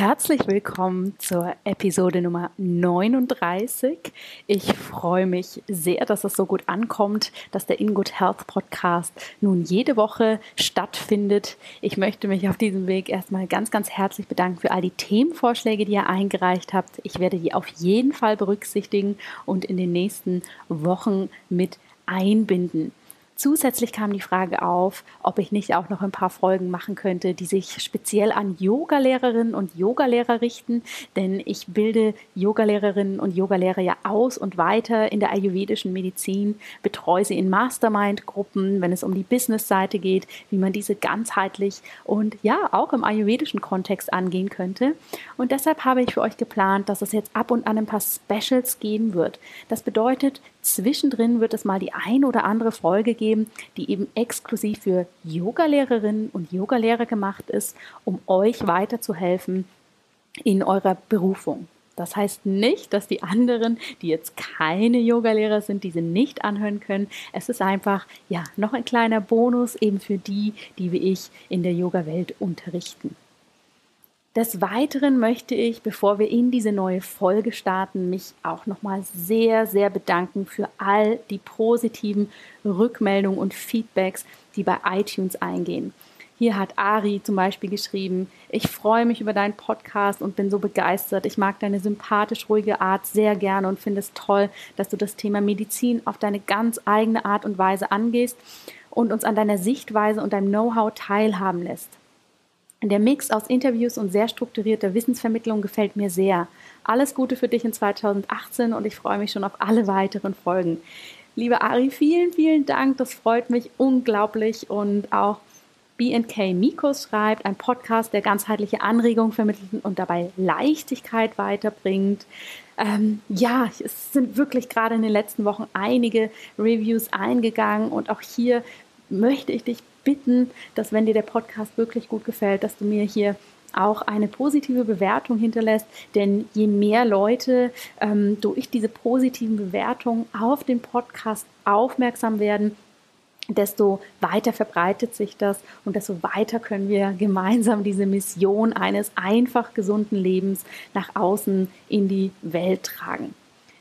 Herzlich willkommen zur Episode Nummer 39. Ich freue mich sehr, dass es so gut ankommt, dass der In Good Health Podcast nun jede Woche stattfindet. Ich möchte mich auf diesem Weg erstmal ganz, ganz herzlich bedanken für all die Themenvorschläge, die ihr eingereicht habt. Ich werde die auf jeden Fall berücksichtigen und in den nächsten Wochen mit einbinden. Zusätzlich kam die Frage auf, ob ich nicht auch noch ein paar Folgen machen könnte, die sich speziell an Yogalehrerinnen und Yogalehrer richten, denn ich bilde Yogalehrerinnen und Yogalehrer ja aus und weiter in der ayurvedischen Medizin, betreue sie in Mastermind-Gruppen, wenn es um die Business-Seite geht, wie man diese ganzheitlich und ja auch im ayurvedischen Kontext angehen könnte. Und deshalb habe ich für euch geplant, dass es jetzt ab und an ein paar Specials geben wird. Das bedeutet, zwischendrin wird es mal die ein oder andere Folge geben, die eben exklusiv für Yogalehrerinnen und Yogalehrer gemacht ist, um euch weiterzuhelfen in eurer Berufung. Das heißt nicht, dass die anderen, die jetzt keine Yogalehrer sind, diese nicht anhören können. Es ist einfach, ja, noch ein kleiner Bonus eben für die, die wie ich in der Yoga-Welt unterrichten. Des Weiteren möchte ich, bevor wir in diese neue Folge starten, mich auch nochmal sehr, sehr bedanken für all die positiven Rückmeldungen und Feedbacks, die bei iTunes eingehen. Hier hat Ari zum Beispiel geschrieben, ich freue mich über deinen Podcast und bin so begeistert. Ich mag deine sympathisch ruhige Art sehr gerne und finde es toll, dass du das Thema Medizin auf deine ganz eigene Art und Weise angehst und uns an deiner Sichtweise und deinem Know-how teilhaben lässt. Der Mix aus Interviews und sehr strukturierter Wissensvermittlung gefällt mir sehr. Alles Gute für dich in 2018 und ich freue mich schon auf alle weiteren Folgen. Liebe Ari, vielen, vielen Dank. Das freut mich unglaublich und auch BK Mikos schreibt, ein Podcast, der ganzheitliche Anregungen vermittelt und dabei Leichtigkeit weiterbringt. Ähm, ja, es sind wirklich gerade in den letzten Wochen einige Reviews eingegangen und auch hier möchte ich dich bitten, dass wenn dir der Podcast wirklich gut gefällt, dass du mir hier auch eine positive Bewertung hinterlässt, denn je mehr Leute ähm, durch diese positiven Bewertungen auf den Podcast aufmerksam werden, desto weiter verbreitet sich das und desto weiter können wir gemeinsam diese Mission eines einfach gesunden Lebens nach außen in die Welt tragen.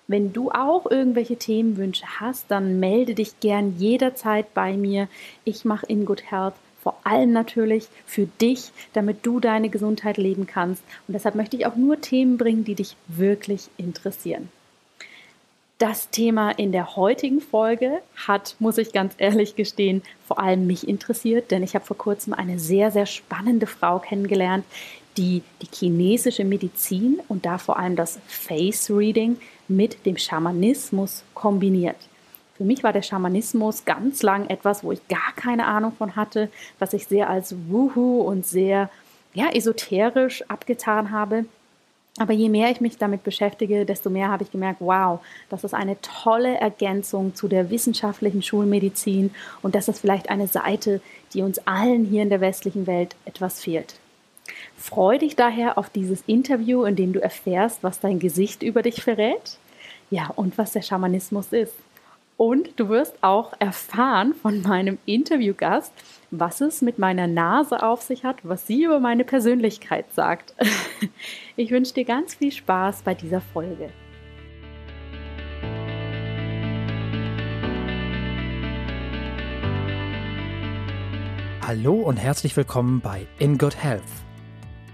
Wenn du auch irgendwelche Themenwünsche hast, dann melde dich gern jederzeit bei mir. Ich mache In Good Health vor allem natürlich für dich, damit du deine Gesundheit leben kannst. Und deshalb möchte ich auch nur Themen bringen, die dich wirklich interessieren. Das Thema in der heutigen Folge hat, muss ich ganz ehrlich gestehen, vor allem mich interessiert, denn ich habe vor kurzem eine sehr, sehr spannende Frau kennengelernt, die die chinesische Medizin und da vor allem das Face Reading mit dem Schamanismus kombiniert. Für mich war der Schamanismus ganz lang etwas, wo ich gar keine Ahnung von hatte, was ich sehr als Wuhu und sehr ja, esoterisch abgetan habe. Aber je mehr ich mich damit beschäftige, desto mehr habe ich gemerkt, wow, das ist eine tolle Ergänzung zu der wissenschaftlichen Schulmedizin und das ist vielleicht eine Seite, die uns allen hier in der westlichen Welt etwas fehlt. Freu dich daher auf dieses Interview, in dem du erfährst, was dein Gesicht über dich verrät. Ja, und was der Schamanismus ist. Und du wirst auch erfahren von meinem Interviewgast, was es mit meiner Nase auf sich hat, was sie über meine Persönlichkeit sagt. Ich wünsche dir ganz viel Spaß bei dieser Folge. Hallo und herzlich willkommen bei In Good Health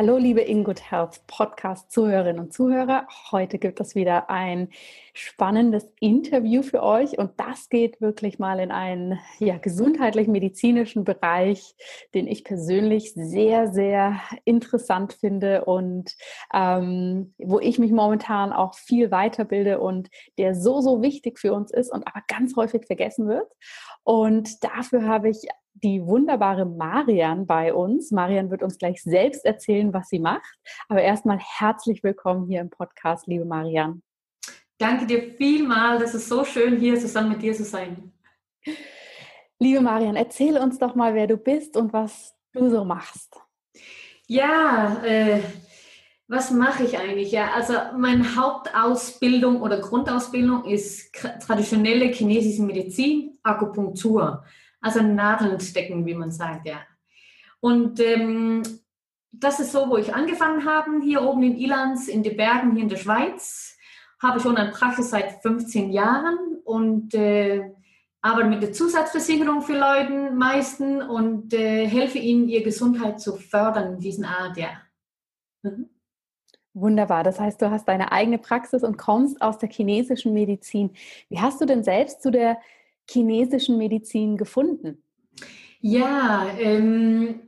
Hallo, liebe In Good Health Podcast Zuhörerinnen und Zuhörer. Heute gibt es wieder ein spannendes Interview für euch und das geht wirklich mal in einen ja, gesundheitlich-medizinischen Bereich, den ich persönlich sehr, sehr interessant finde und ähm, wo ich mich momentan auch viel weiterbilde und der so, so wichtig für uns ist und aber ganz häufig vergessen wird. Und dafür habe ich die wunderbare Marian bei uns. Marian wird uns gleich selbst erzählen, was sie macht. Aber erstmal herzlich willkommen hier im Podcast, liebe Marian. Danke dir vielmal. Das ist so schön, hier zusammen mit dir zu sein. Liebe Marian, erzähl uns doch mal, wer du bist und was du so machst. Ja, äh, was mache ich eigentlich? Ja, also meine Hauptausbildung oder Grundausbildung ist traditionelle chinesische Medizin, Akupunktur, also Nadeln stecken, wie man sagt, ja. Und ähm, das ist so, wo ich angefangen habe, hier oben in Ilans, in den Bergen, hier in der Schweiz. Habe schon eine Praxis seit 15 Jahren und äh, arbeite mit der Zusatzversicherung für Leute meisten und äh, helfe ihnen, ihre Gesundheit zu fördern in diesen Art, ja. Mhm. Wunderbar. Das heißt, du hast deine eigene Praxis und kommst aus der chinesischen Medizin. Wie hast du denn selbst zu der chinesischen Medizin gefunden? Ja, ähm,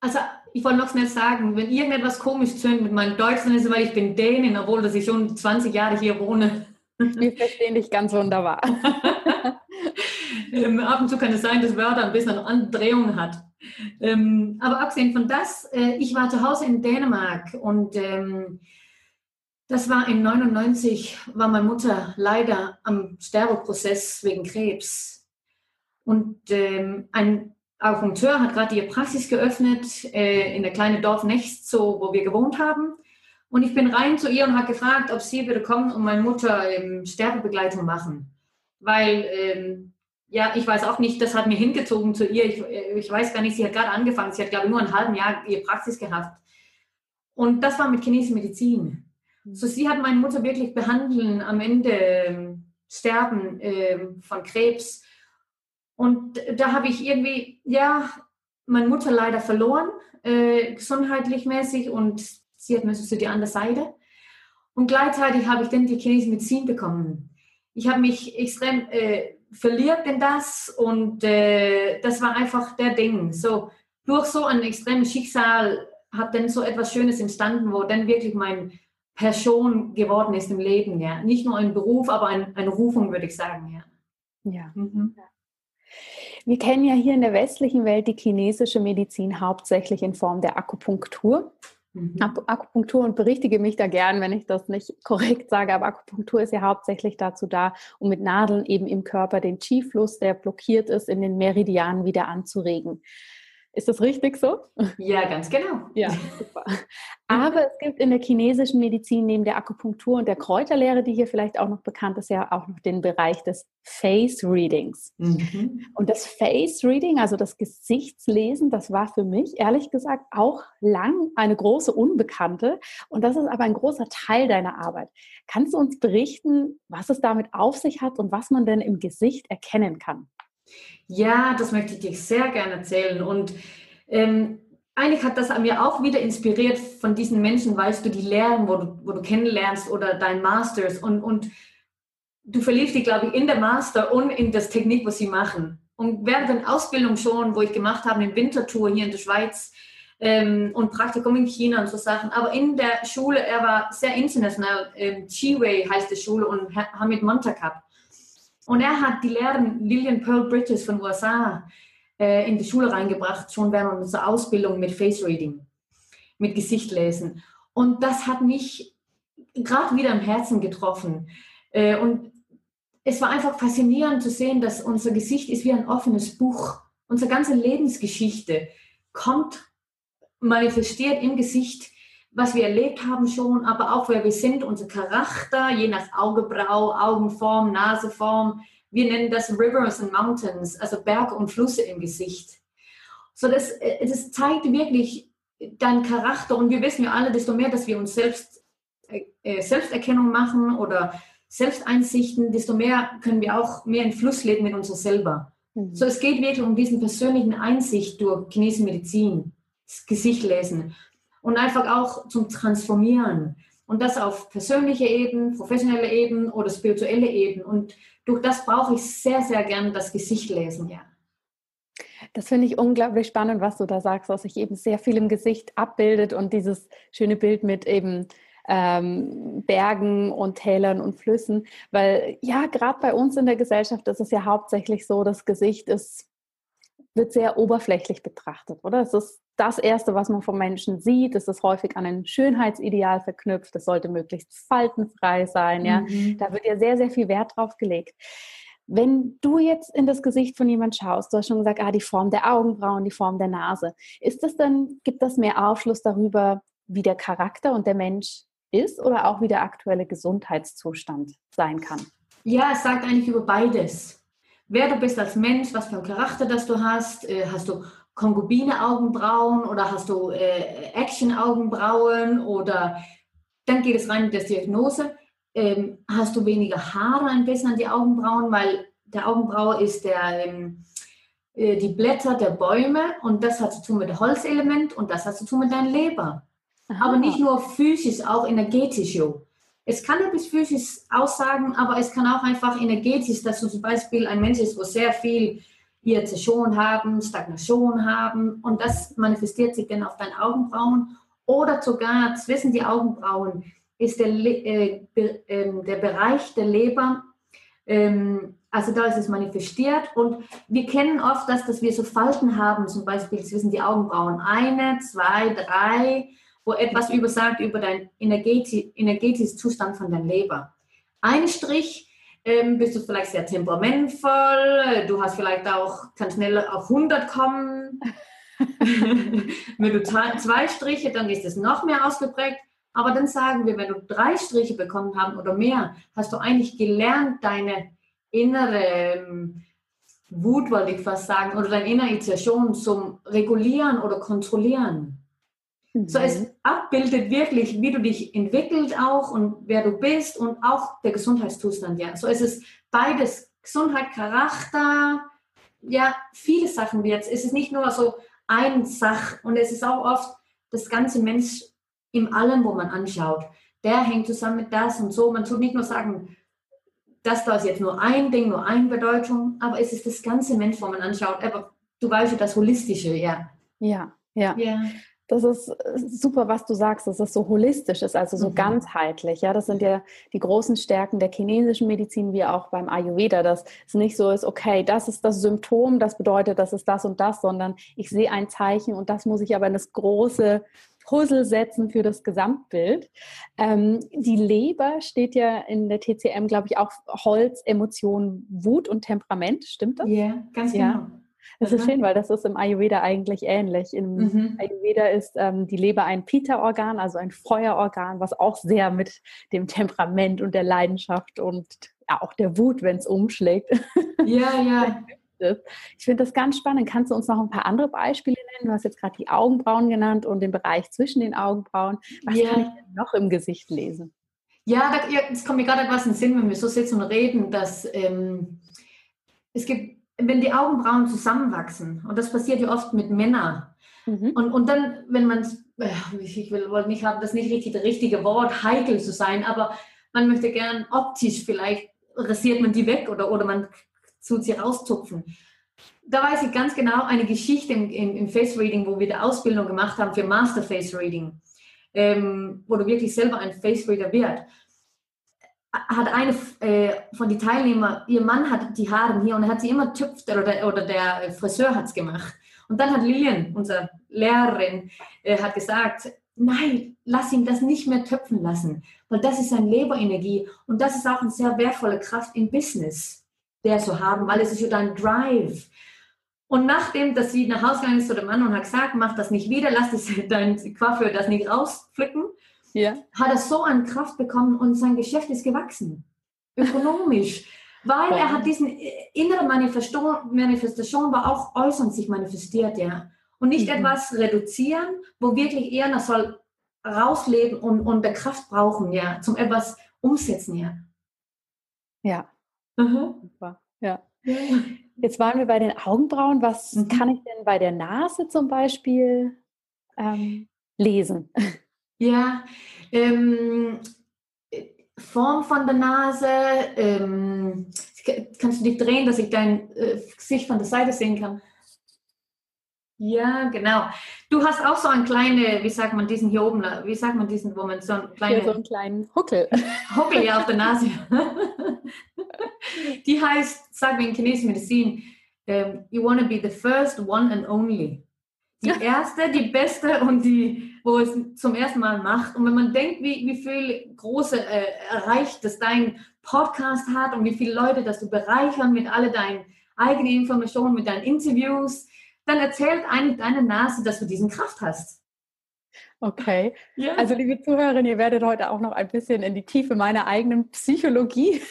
also ich wollte noch schnell sagen, wenn irgendetwas komisch tönt mit meinem Deutsch, dann ist es, weil ich bin Dänin, obwohl dass ich schon 20 Jahre hier wohne. Wir verstehen dich ganz wunderbar. ähm, ab und zu kann es sein, dass Wörter ein bisschen eine andere Drehung hat. Ähm, aber abgesehen von das, äh, ich war zu Hause in Dänemark und ähm, das war in 99, war meine Mutter leider am Sterbeprozess wegen Krebs. Und ähm, ein Akupunkteur hat gerade ihre Praxis geöffnet äh, in der kleinen Dorf Nechtzow, wo wir gewohnt haben. Und ich bin rein zu ihr und habe gefragt, ob sie würde kommen und meine Mutter ähm, Sterbebegleitung machen. Weil, ähm, ja, ich weiß auch nicht, das hat mir hingezogen zu ihr. Ich, äh, ich weiß gar nicht, sie hat gerade angefangen. Sie hat, glaube ich, nur ein halben Jahr ihre Praxis gehabt. Und das war mit chinesischer Medizin. So, sie hat meine Mutter wirklich behandeln, am Ende äh, sterben äh, von Krebs. Und da habe ich irgendwie, ja, meine Mutter leider verloren, äh, gesundheitlich mäßig, und sie hat müssen zu die andere Seite. Und gleichzeitig habe ich dann die chinesische Medizin bekommen. Ich habe mich extrem äh, verliert in das und äh, das war einfach der Ding. So durch so ein extremes Schicksal hat dann so etwas Schönes entstanden, wo dann wirklich mein Person geworden ist im Leben. Ja, nicht nur ein Beruf, aber ein, eine Rufung, würde ich sagen. Ja. Ja. Mhm. Wir kennen ja hier in der westlichen Welt die chinesische Medizin hauptsächlich in Form der Akupunktur. Mhm. Akupunktur und berichtige mich da gern, wenn ich das nicht korrekt sage, aber Akupunktur ist ja hauptsächlich dazu da, um mit Nadeln eben im Körper den Qi-Fluss, der blockiert ist, in den Meridianen wieder anzuregen. Ist das richtig so? Ja, ganz genau. Ja, super. Aber es gibt in der chinesischen Medizin neben der Akupunktur und der Kräuterlehre, die hier vielleicht auch noch bekannt ist, ja auch noch den Bereich des Face Readings. Mhm. Und das Face Reading, also das Gesichtslesen, das war für mich ehrlich gesagt auch lang eine große Unbekannte. Und das ist aber ein großer Teil deiner Arbeit. Kannst du uns berichten, was es damit auf sich hat und was man denn im Gesicht erkennen kann? Ja, das möchte ich dir sehr gerne erzählen. Und ähm, eigentlich hat das an mir auch wieder inspiriert von diesen Menschen, weißt du, die Lehren, wo du, wo du kennenlernst oder dein Masters und, und du verliebst dich, glaube ich, in der Master und in das Technik, was sie machen. Und während der Ausbildung schon, wo ich gemacht habe, eine Wintertour hier in der Schweiz ähm, und Praktikum in China und so Sachen, aber in der Schule, er war sehr international, ähm, Chiwei heißt die Schule und Hamid Montakab. Und er hat die Lehrerin Lillian Pearl Bridges von USA äh, in die Schule reingebracht, schon während unserer Ausbildung mit Face Reading, mit Gesichtlesen. Und das hat mich gerade wieder im Herzen getroffen. Äh, und es war einfach faszinierend zu sehen, dass unser Gesicht ist wie ein offenes Buch. Unsere ganze Lebensgeschichte kommt manifestiert im Gesicht was wir erlebt haben schon, aber auch wer wir sind, unser Charakter, je nach Augebrau, Augenform, Naseform. Wir nennen das Rivers and Mountains, also Berge und Flüsse im Gesicht. So, das, äh, das zeigt wirklich deinen Charakter und wir wissen ja alle, desto mehr, dass wir uns selbst äh, äh, Selbsterkennung machen oder Selbsteinsichten, desto mehr können wir auch mehr in Fluss leben mit uns selber. Mhm. So, es geht wirklich um diesen persönlichen Einsicht durch chinesische Medizin, das Gesicht lesen und einfach auch zum Transformieren. Und das auf persönlicher Ebene, professioneller Ebene oder spirituelle Ebene. Und durch das brauche ich sehr, sehr gerne das Gesicht lesen, ja. Das finde ich unglaublich spannend, was du da sagst, was sich eben sehr viel im Gesicht abbildet und dieses schöne Bild mit eben ähm, Bergen und Tälern und Flüssen. Weil ja, gerade bei uns in der Gesellschaft ist es ja hauptsächlich so, das Gesicht ist, wird sehr oberflächlich betrachtet, oder? Es ist das Erste, was man vom Menschen sieht. Es ist häufig an ein Schönheitsideal verknüpft. Es sollte möglichst faltenfrei sein. Ja? Mhm. Da wird ja sehr, sehr viel Wert drauf gelegt. Wenn du jetzt in das Gesicht von jemand schaust, du hast schon gesagt, ah, die Form der Augenbrauen, die Form der Nase. Ist das dann, gibt das mehr Aufschluss darüber, wie der Charakter und der Mensch ist oder auch wie der aktuelle Gesundheitszustand sein kann? Ja, es sagt eigentlich über beides. Wer du bist als Mensch, was für ein Charakter das du hast, äh, hast du Konkubine-Augenbrauen oder hast du äh, Action-Augenbrauen oder dann geht es rein in die Diagnose. Ähm, hast du weniger Haare ein bisschen an die Augenbrauen, weil der Augenbraue ist der, ähm, äh, die Blätter der Bäume und das hat zu tun mit dem Holzelement und das hat zu tun mit deinem Leber. Aha. Aber nicht nur physisch, auch energetisch. Jo. Es kann etwas physisch aussagen, aber es kann auch einfach energetisch, dass du zum Beispiel ein Mensch ist, wo sehr viel Irritation haben, Stagnation haben und das manifestiert sich dann auf deinen Augenbrauen oder sogar zwischen die Augenbrauen ist der, äh, äh, der Bereich der Leber, ähm, also da ist es manifestiert und wir kennen oft, dass, dass wir so Falten haben, zum Beispiel zwischen die Augenbrauen, eine, zwei, drei, wo etwas übersagt über deinen energetisch, energetischen Zustand von deiner Leber. Ein Strich ähm, bist du vielleicht sehr temperamentvoll, du hast vielleicht auch, kann schnell auf 100 kommen. wenn du zwei Striche, dann ist es noch mehr ausgeprägt. Aber dann sagen wir, wenn du drei Striche bekommen haben oder mehr, hast du eigentlich gelernt, deine innere ähm, Wut, wollte ich fast sagen, oder deine innere Irritation zum Regulieren oder Kontrollieren. Mhm. So, es abbildet wirklich, wie du dich entwickelt auch und wer du bist und auch der Gesundheitszustand, ja. So es ist beides, Gesundheit, Charakter, ja, viele Sachen jetzt. Es ist nicht nur so ein Sach und es ist auch oft das ganze Mensch im Allem, wo man anschaut. Der hängt zusammen mit das und so. Man tut nicht nur sagen, das da ist jetzt nur ein Ding, nur eine Bedeutung, aber es ist das ganze Mensch, wo man anschaut. Aber du weißt ja das Holistische, ja. Ja, ja. ja. Das ist äh, super, was du sagst, dass es so holistisch ist, also so mhm. ganzheitlich. Ja, das sind ja die großen Stärken der chinesischen Medizin, wie auch beim Ayurveda, dass es nicht so ist, okay, das ist das Symptom, das bedeutet, das ist das und das, sondern ich sehe ein Zeichen und das muss ich aber in das große Puzzle setzen für das Gesamtbild. Ähm, die Leber steht ja in der TCM, glaube ich, auch Holz, Emotion, Wut und Temperament. Stimmt das? Yeah, ganz ja, genau. Das ist schön, weil das ist im Ayurveda eigentlich ähnlich. Im mhm. Ayurveda ist ähm, die Leber ein Pita-Organ, also ein Feuerorgan, was auch sehr mit dem Temperament und der Leidenschaft und ja, auch der Wut, wenn es umschlägt. Ja, ja. Ich finde das ganz spannend. Kannst du uns noch ein paar andere Beispiele nennen? Du hast jetzt gerade die Augenbrauen genannt und den Bereich zwischen den Augenbrauen. Was ja. kann ich denn noch im Gesicht lesen? Ja, da, es kommt mir gerade etwas in den Sinn, wenn wir so sitzen und reden, dass ähm, es gibt wenn die Augenbrauen zusammenwachsen, und das passiert ja oft mit Männern, mhm. und, und dann, wenn man, äh, ich will, wollte nicht haben, das nicht richtig das richtige Wort, heikel zu sein, aber man möchte gern optisch vielleicht rasiert man die weg oder, oder man tut sie rauszupfen. Da weiß ich ganz genau eine Geschichte im, im, im Face Reading, wo wir die Ausbildung gemacht haben für Master Face Reading, ähm, wo du wirklich selber ein Face Reader wird hat eine äh, von den Teilnehmern, ihr Mann hat die Haare hier und hat sie immer tüpft oder, oder der Friseur hat es gemacht. Und dann hat Lilian, unsere Lehrerin, äh, hat gesagt, nein, lass ihn das nicht mehr töpfen lassen, weil das ist seine Leberenergie und das ist auch eine sehr wertvolle Kraft im Business, der zu haben, weil es ist ja dein Drive. Und nachdem, dass sie nach Hause gegangen ist zu dem Mann und hat gesagt, mach das nicht wieder, lass das, dein Coiffeur das nicht rauspflücken, ja. hat er so an Kraft bekommen und sein Geschäft ist gewachsen, ökonomisch. weil er hat diesen innere Manifestation, Manifestation war auch äußernd sich manifestiert, ja. Und nicht mhm. etwas reduzieren, wo wirklich eher noch soll rausleben und, und der Kraft brauchen, ja, zum etwas umsetzen, ja. Ja. Mhm. Super. Ja. Jetzt waren wir bei den Augenbrauen. Was mhm. kann ich denn bei der Nase zum Beispiel ähm, lesen? Ja, ähm, Form von der Nase. Ähm, kannst du dich drehen, dass ich dein äh, Gesicht von der Seite sehen kann? Ja, genau. Du hast auch so einen kleinen, wie sagt man diesen hier oben, wie sagt man diesen, wo man so einen kleinen... so einen kleinen Huckel. Huckel, ja, auf der Nase. Die heißt, sagen wir in chinesischer Medizin, um, you want to be the first, one and only. Die erste, die beste und die, wo es zum ersten Mal macht. Und wenn man denkt, wie, wie viel große äh, erreicht, dass dein Podcast hat und wie viele Leute, dass du bereichern mit alle deinen eigenen Informationen, mit deinen Interviews, dann erzählt eigentlich deine Nase, dass du diesen Kraft hast. Okay. Ja. Also, liebe Zuhörerin, ihr werdet heute auch noch ein bisschen in die Tiefe meiner eigenen Psychologie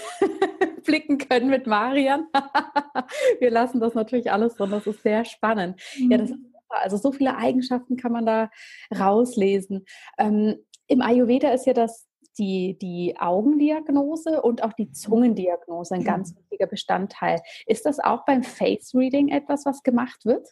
blicken können mit Marian. Wir lassen das natürlich alles drin. Das ist sehr spannend. Mhm. Ja, das ist also so viele Eigenschaften kann man da rauslesen. Ähm, Im Ayurveda ist ja das die, die Augendiagnose und auch die Zungendiagnose ein ganz wichtiger Bestandteil. Ist das auch beim Face Reading etwas, was gemacht wird?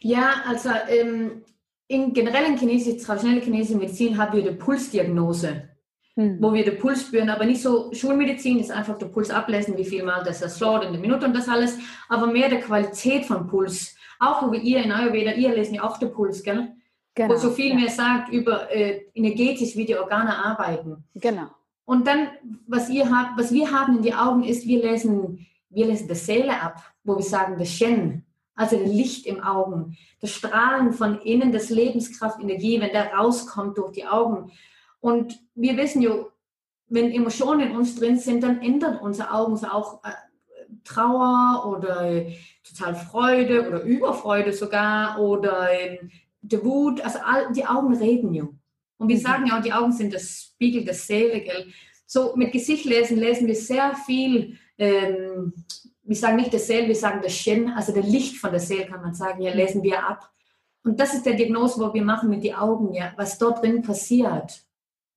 Ja, also ähm, in generellen chinesische, traditionelle chinesische Medizin haben wir die Pulsdiagnose, hm. wo wir den Puls spüren, aber nicht so Schulmedizin ist einfach der Puls ablesen, wie viel mal das er schlägt in der Minute und das alles, aber mehr der Qualität von Puls. Auch wie ihr in Ayurveda, ihr lesen ja auch den Puls, gell? Genau, wo so viel ja. mehr sagt über äh, energetisch, wie die Organe arbeiten. Genau. Und dann, was ihr habt, was wir haben in die Augen, ist, wir lesen, wir lesen die Seele ab, wo wir sagen, das Shen, also das Licht im Augen, das Strahlen von innen, das Lebenskraft, Energie, wenn der rauskommt durch die Augen. Und wir wissen ja, wenn Emotionen in uns drin sind, dann ändern unsere Augen auch äh, Trauer oder total Freude oder Überfreude sogar oder äh, die Wut. Also all, die Augen reden ja. Und wir mhm. sagen ja auch, die Augen sind das Spiegel der Seele. Gell? So mit Gesicht lesen, lesen wir sehr viel ähm, wir sagen nicht das Seele, wir sagen das Shen, also der Licht von der Seele kann man sagen, ja, lesen wir ab. Und das ist der Diagnose, wo wir machen mit den Augen, ja, was dort drin passiert.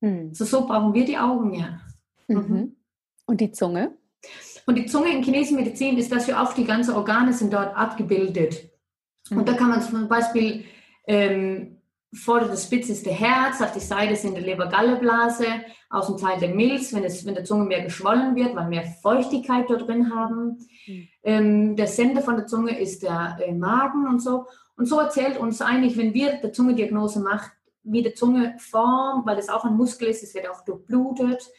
Hm. So, so brauchen wir die Augen, ja. Mhm. mhm. Und die Zunge? Und die Zunge in chinesischer Medizin ist, dass wir auch die ganzen Organe sind dort abgebildet. Mhm. Und da kann man zum Beispiel ähm, Vorder- des Spitze ist der Herz, auf die Seite sind die Leber-Galle-Blase, außen Teil der Milz, wenn, es, wenn der Zunge mehr geschwollen wird, weil wir mehr Feuchtigkeit dort drin haben. Mhm. Ähm, der Sender von der Zunge ist der äh, Magen und so. Und so erzählt uns eigentlich, wenn wir der Zungendiagnose machen, wie die Zunge formt, weil das auch ein Muskel ist, es wird auch durchblutet,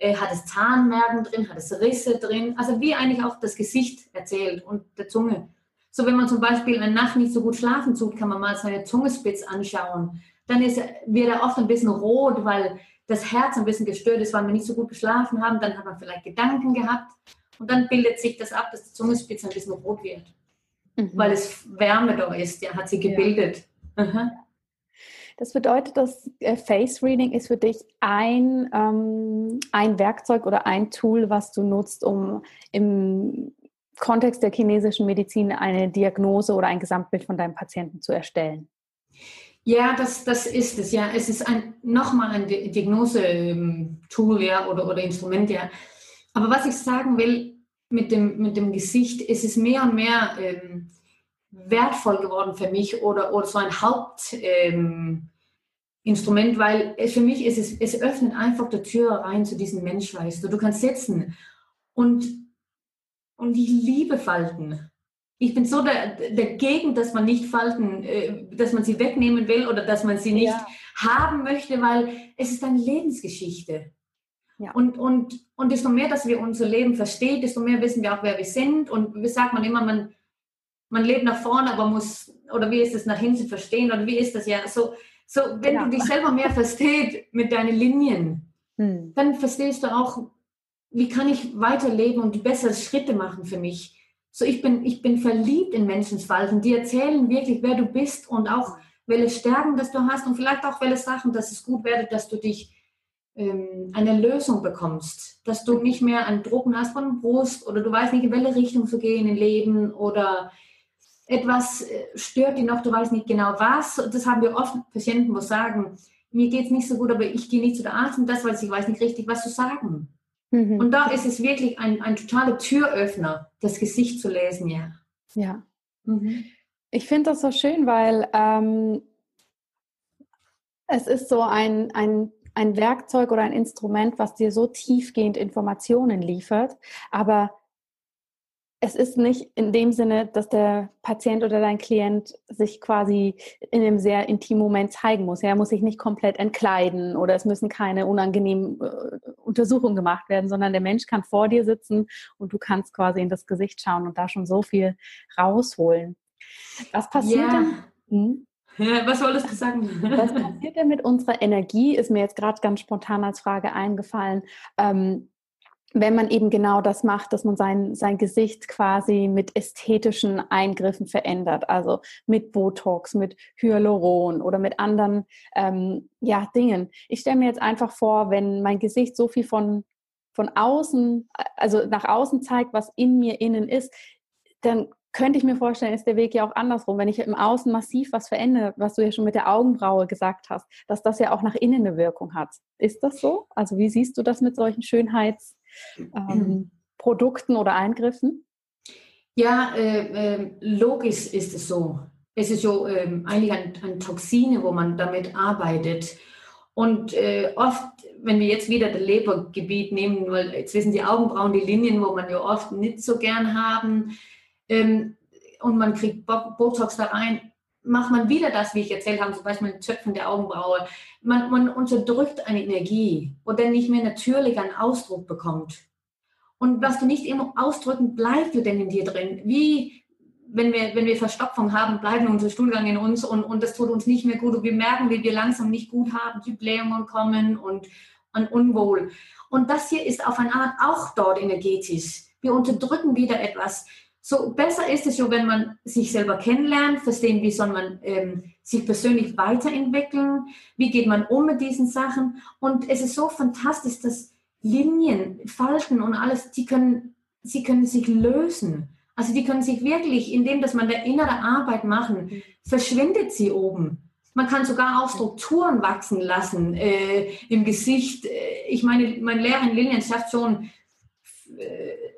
äh, hat es Zahnmerken drin, hat es Risse drin, also wie eigentlich auch das Gesicht erzählt und der Zunge. So, wenn man zum Beispiel eine Nacht nicht so gut schlafen tut, kann man mal seine Zungespitz anschauen. Dann ist, wird er oft ein bisschen rot, weil das Herz ein bisschen gestört ist, weil wir nicht so gut geschlafen haben. Dann hat man vielleicht Gedanken gehabt. Und dann bildet sich das ab, dass die Zungespitze ein bisschen rot wird. Mhm. Weil es Wärme da ist, ja, hat sie gebildet. Ja. Das bedeutet, dass äh, Face Reading ist für dich ein, ähm, ein Werkzeug oder ein Tool, was du nutzt, um im Kontext der chinesischen Medizin eine Diagnose oder ein Gesamtbild von deinem Patienten zu erstellen? Ja, das, das ist es. Ja, es ist ein, nochmal ein Diagnose-Tool ja, oder, oder Instrument. Ja. Aber was ich sagen will mit dem, mit dem Gesicht, ist es mehr und mehr ähm, wertvoll geworden für mich oder, oder so ein Hauptinstrument, ähm, weil es, für mich ist es, es öffnet einfach die Tür rein zu diesem Mensch, weißt du. Du kannst sitzen und und ich liebe Falten. Ich bin so dagegen, dass man nicht Falten, äh, dass man sie wegnehmen will oder dass man sie nicht ja. haben möchte, weil es ist eine Lebensgeschichte. Ja. Und, und, und desto mehr, dass wir unser Leben verstehen, desto mehr wissen wir auch, wer wir sind. Und wie sagt man immer, man, man lebt nach vorne, aber muss, oder wie ist es nach hinten verstehen, oder wie ist das ja? So, so wenn ja. du dich selber mehr verstehst mit deinen Linien, hm. dann verstehst du auch, wie kann ich weiterleben und bessere Schritte machen für mich? So, ich bin, ich bin verliebt in Menschenfalten. Die erzählen wirklich, wer du bist und auch welche Stärken, das du hast und vielleicht auch welche Sachen, dass es gut werde, dass du dich ähm, eine Lösung bekommst, dass du nicht mehr einen Drucken hast von Brust oder du weißt nicht, in welche Richtung zu gehen im Leben oder etwas äh, stört dich noch, du weißt nicht genau was. Das haben wir oft Patienten, wo sagen, mir geht es nicht so gut, aber ich gehe nicht zu der Arzt und das, weil ich weiß nicht richtig, was zu sagen. Mhm. Und da ist es wirklich ein, ein totaler Türöffner, das Gesicht zu lesen, ja. Ja. Mhm. Ich finde das so schön, weil ähm, es ist so ein, ein, ein Werkzeug oder ein Instrument, was dir so tiefgehend Informationen liefert, aber es ist nicht in dem Sinne, dass der Patient oder dein Klient sich quasi in einem sehr intimen Moment zeigen muss. Er muss sich nicht komplett entkleiden oder es müssen keine unangenehmen äh, Untersuchungen gemacht werden, sondern der Mensch kann vor dir sitzen und du kannst quasi in das Gesicht schauen und da schon so viel rausholen. Was passiert ja. dann? Hm? Was wolltest du sagen? Was passiert denn mit unserer Energie? Ist mir jetzt gerade ganz spontan als Frage eingefallen. Ähm, wenn man eben genau das macht, dass man sein, sein Gesicht quasi mit ästhetischen Eingriffen verändert, also mit Botox, mit Hyaluron oder mit anderen ähm, ja, Dingen. Ich stelle mir jetzt einfach vor, wenn mein Gesicht so viel von, von außen, also nach außen zeigt, was in mir innen ist, dann könnte ich mir vorstellen, ist der Weg ja auch andersrum. Wenn ich im Außen massiv was verändere, was du ja schon mit der Augenbraue gesagt hast, dass das ja auch nach innen eine Wirkung hat. Ist das so? Also wie siehst du das mit solchen Schönheitsprodukten ähm, oder Eingriffen? Ja, äh, äh, logisch ist es so. Es ist so äh, eigentlich ein, ein Toxine, wo man damit arbeitet. Und äh, oft, wenn wir jetzt wieder das Lebergebiet nehmen, weil jetzt wissen die Augenbrauen, die Linien, wo man ja oft nicht so gern haben, ähm, und man kriegt Botox da rein, macht man wieder das, wie ich erzählt habe, zum Beispiel mit Zöpfen der Augenbraue. Man, man unterdrückt eine Energie, wo dann nicht mehr natürlich einen Ausdruck bekommt. Und was du nicht immer ausdrücken, bleibt du denn in dir drin? Wie, wenn wir, wenn wir Verstopfung haben, bleiben unser Stuhlgang in uns und, und das tut uns nicht mehr gut und wir merken, wie wir langsam nicht gut haben, die Blähungen kommen und, und unwohl. Und das hier ist auf eine Art auch dort energetisch. Wir unterdrücken wieder etwas so besser ist es schon, wenn man sich selber kennenlernt, verstehen, wie soll man ähm, sich persönlich weiterentwickeln, wie geht man um mit diesen Sachen. Und es ist so fantastisch, dass Linien, Falten und alles, die können, sie können sich lösen. Also die können sich wirklich, indem dass man der innere Arbeit machen, verschwindet sie oben. Man kann sogar auch Strukturen wachsen lassen äh, im Gesicht. Äh, ich meine, mein Lehrer in Linien schafft schon äh,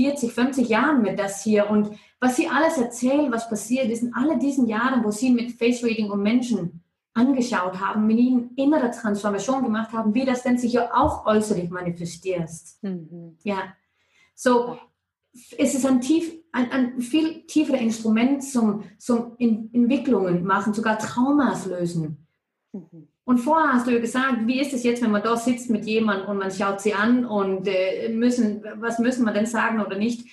40, 50 Jahren mit das hier. Und was sie alles erzählen, was passiert ist in all diesen Jahren, wo sie mit Face Reading und Menschen angeschaut haben, mit ihnen innere Transformation gemacht haben, wie das denn sich ja auch äußerlich manifestiert. Mhm. Ja. So, es ist ein, tief, ein, ein viel tieferes Instrument zum, zum Entwicklungen machen, sogar Traumas lösen. Mhm. Und vorher hast du gesagt, wie ist es jetzt, wenn man da sitzt mit jemandem und man schaut sie an und äh, müssen, was müssen wir denn sagen oder nicht?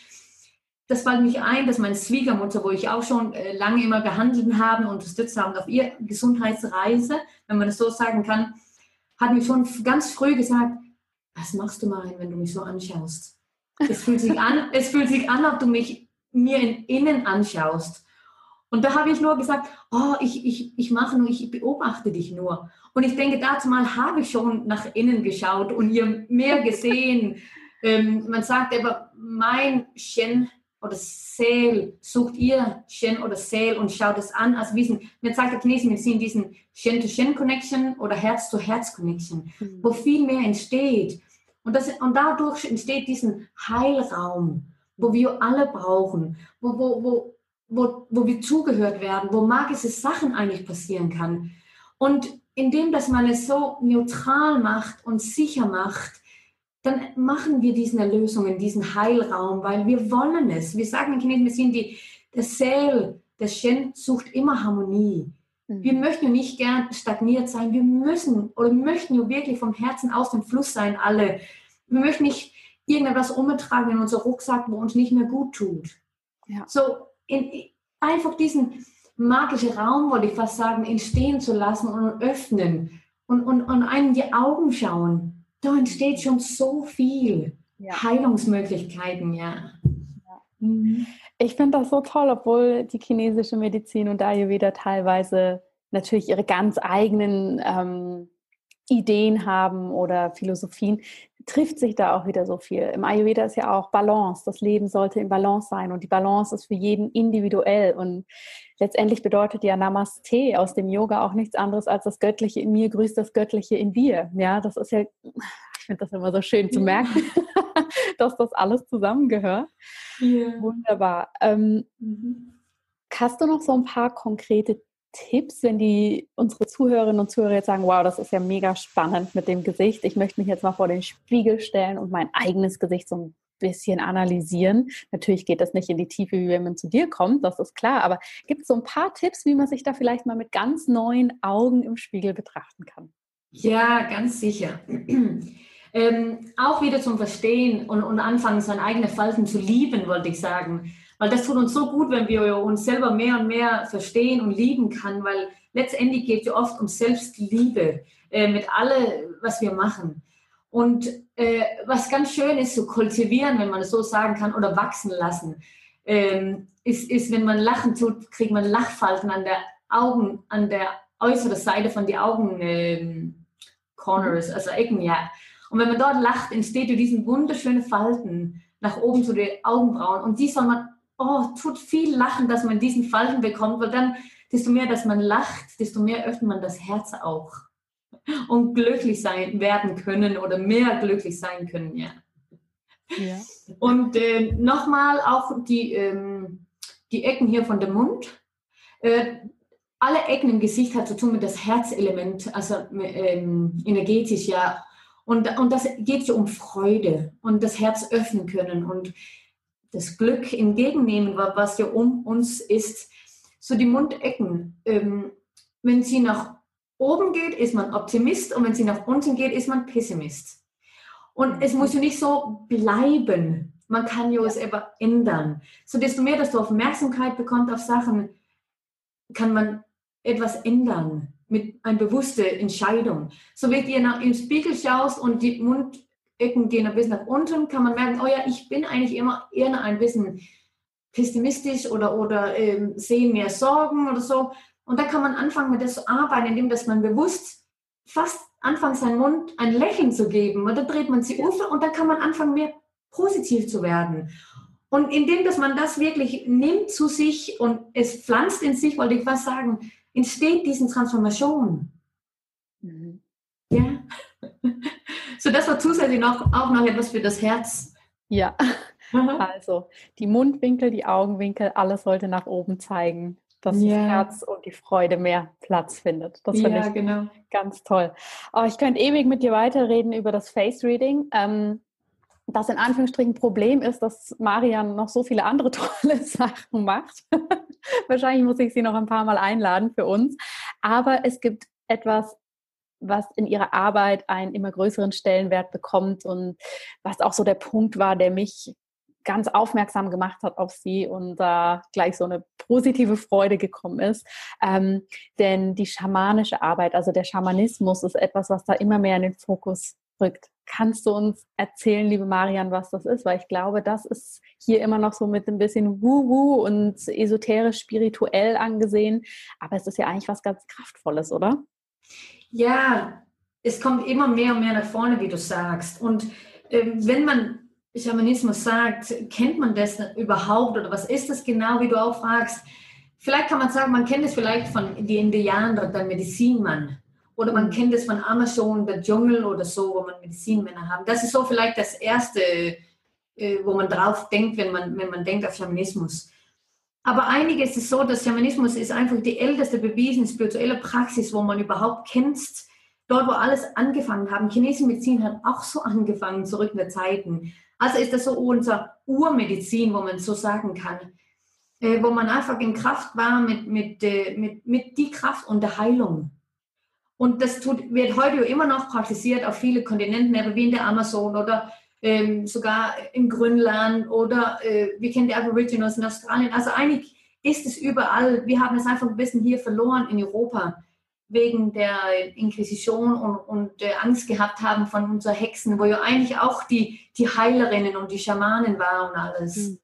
Das fällt mich ein, dass meine Schwiegermutter, wo ich auch schon äh, lange immer gehandelt habe unterstützt habe auf ihrer Gesundheitsreise, wenn man das so sagen kann, hat mir schon ganz früh gesagt, was machst du mal, wenn du mich so anschaust? Es fühlt sich an, es fühlt sich an, ob du mich mir in innen anschaust. Und da habe ich nur gesagt, oh, ich, ich, ich mache nur, ich beobachte dich nur. Und ich denke, dazu mal habe ich schon nach innen geschaut und ihr mehr gesehen. ähm, man sagt aber, mein Shen oder Seel, sucht ihr Shen oder Seel und schaut es an. Also wie sind, man sagt der chinesische Medizin diesen Shen-to-Shen-Connection oder Herz-to-Herz-Connection, mhm. wo viel mehr entsteht. Und, das, und dadurch entsteht diesen Heilraum, wo wir alle brauchen, wo, wo, wo wo, wo wir zugehört werden, wo magische Sachen eigentlich passieren kann. Und indem, dass man es so neutral macht und sicher macht, dann machen wir diesen Erlösungen, diesen Heilraum, weil wir wollen es. Wir sagen in Chinesen, wir sind die, der Seel, der Shen sucht immer Harmonie. Mhm. Wir möchten ja nicht gern stagniert sein. Wir müssen oder möchten ja wirklich vom Herzen aus dem Fluss sein, alle. Wir möchten nicht irgendetwas umtragen in unser Rucksack, wo uns nicht mehr gut tut. Ja. So, in, einfach diesen magischen Raum, wollte ich fast sagen, entstehen zu lassen und öffnen und, und, und einem die Augen schauen. Da entsteht schon so viel ja. Heilungsmöglichkeiten, ja. Ich finde das so toll, obwohl die chinesische Medizin und Ayurveda teilweise natürlich ihre ganz eigenen ähm, Ideen haben oder Philosophien, trifft sich da auch wieder so viel. Im Ayurveda ist ja auch Balance. Das Leben sollte in Balance sein und die Balance ist für jeden individuell. Und letztendlich bedeutet ja Namaste aus dem Yoga auch nichts anderes als das Göttliche in mir grüßt das Göttliche in dir. Ja, das ist ja, ich finde das immer so schön zu merken, dass das alles zusammengehört. Yeah. Wunderbar. Ähm, mhm. Hast du noch so ein paar konkrete Tipps, wenn die unsere Zuhörerinnen und Zuhörer jetzt sagen, wow, das ist ja mega spannend mit dem Gesicht. Ich möchte mich jetzt mal vor den Spiegel stellen und mein eigenes Gesicht so ein bisschen analysieren. Natürlich geht das nicht in die Tiefe, wie wenn man zu dir kommt, das ist klar. Aber gibt es so ein paar Tipps, wie man sich da vielleicht mal mit ganz neuen Augen im Spiegel betrachten kann? Ja, ganz sicher. Ähm, auch wieder zum Verstehen und, und anfangen, seine eigenen Falten zu lieben, wollte ich sagen. Weil das tut uns so gut, wenn wir uns selber mehr und mehr verstehen und lieben kann, weil letztendlich geht es ja oft um Selbstliebe äh, mit allem, was wir machen. Und äh, was ganz schön ist, zu kultivieren, wenn man es so sagen kann, oder wachsen lassen, ähm, ist, ist, wenn man lachen tut, kriegt man Lachfalten an der Augen, an der äußeren Seite von den Augen ähm, Corners, also Ecken, ja. Und wenn man dort lacht, entsteht durch diesen wunderschönen Falten nach oben zu den Augenbrauen. Und die soll man, oh, tut viel lachen, dass man diesen Falten bekommt, weil dann, desto mehr, dass man lacht, desto mehr öffnet man das Herz auch. Und glücklich sein werden können oder mehr glücklich sein können, ja. ja. Und äh, nochmal auch die, ähm, die Ecken hier von dem Mund. Äh, alle Ecken im Gesicht hat zu tun mit das Herzelement, also ähm, energetisch, ja. Und, und das geht so um Freude und das Herz öffnen können und das Glück entgegennehmen, was ja um uns ist. So die Mundecken, ähm, wenn sie nach oben geht, ist man Optimist und wenn sie nach unten geht, ist man Pessimist. Und es muss ja nicht so bleiben. Man kann ja es aber ändern. So desto mehr, dass du Aufmerksamkeit bekommst auf Sachen, kann man etwas ändern mit einer bewussten Entscheidung. So wie du nach, im Spiegel schaust und die Mundecken gehen ein bisschen nach unten, kann man merken, oh ja, ich bin eigentlich immer eher ein bisschen pessimistisch oder, oder ähm, sehe mehr Sorgen oder so. Und da kann man anfangen, mit das zu arbeiten, indem dass man bewusst fast anfängt, seinen Mund ein Lächeln zu geben. Und dann dreht man sie um und dann kann man anfangen, mehr positiv zu werden. Und indem, dass man das wirklich nimmt zu sich und es pflanzt in sich, wollte ich was sagen, entsteht diese Transformation. Mhm. Ja. So, das war zusätzlich noch, auch noch etwas für das Herz. Ja, also die Mundwinkel, die Augenwinkel, alles sollte nach oben zeigen, dass ja. das Herz und die Freude mehr Platz findet. Das finde ja, ich genau. ganz toll. Oh, ich könnte ewig mit dir weiterreden über das Face Reading. Ähm, das in Anführungsstrichen Problem ist, dass Marian noch so viele andere tolle Sachen macht. Wahrscheinlich muss ich sie noch ein paar Mal einladen für uns. Aber es gibt etwas, was in ihrer Arbeit einen immer größeren Stellenwert bekommt und was auch so der Punkt war, der mich ganz aufmerksam gemacht hat auf sie und da äh, gleich so eine positive Freude gekommen ist. Ähm, denn die schamanische Arbeit, also der Schamanismus, ist etwas, was da immer mehr in den Fokus rückt. Kannst du uns erzählen, liebe Marian, was das ist? Weil ich glaube, das ist hier immer noch so mit ein bisschen Wu-Wu und esoterisch spirituell angesehen. Aber es ist ja eigentlich was ganz Kraftvolles, oder? Ja, es kommt immer mehr und mehr nach vorne, wie du sagst. Und ähm, wenn man Schamanismus sagt, kennt man das überhaupt oder was ist das genau, wie du auch fragst? Vielleicht kann man sagen, man kennt es vielleicht von den Indianern, der Medizinmann. Oder man kennt es von Amazon, der Dschungel oder so, wo man Medizinmänner haben. Das ist so vielleicht das Erste, äh, wo man drauf denkt, wenn man, wenn man denkt auf Schamanismus. Aber einiges ist so, dass Schamanismus ist einfach die älteste bewiesene spirituelle Praxis, wo man überhaupt kennt, dort wo alles angefangen hat. Chinesische Medizin hat auch so angefangen, zurück in der Zeiten. Also ist das so unser Urmedizin, wo man so sagen kann, äh, wo man einfach in Kraft war mit, mit, äh, mit, mit die Kraft und der Heilung. Und das tut, wird heute immer noch praktiziert auf viele Kontinenten, wie in der Amazon oder ähm, sogar im Grönland oder äh, wir kennen die Aborigines in Australien. Also eigentlich ist es überall. Wir haben es einfach ein bisschen hier verloren in Europa wegen der Inquisition und, und äh, Angst gehabt haben von unseren Hexen, wo ja eigentlich auch die, die Heilerinnen und die Schamanen waren und alles. Mhm.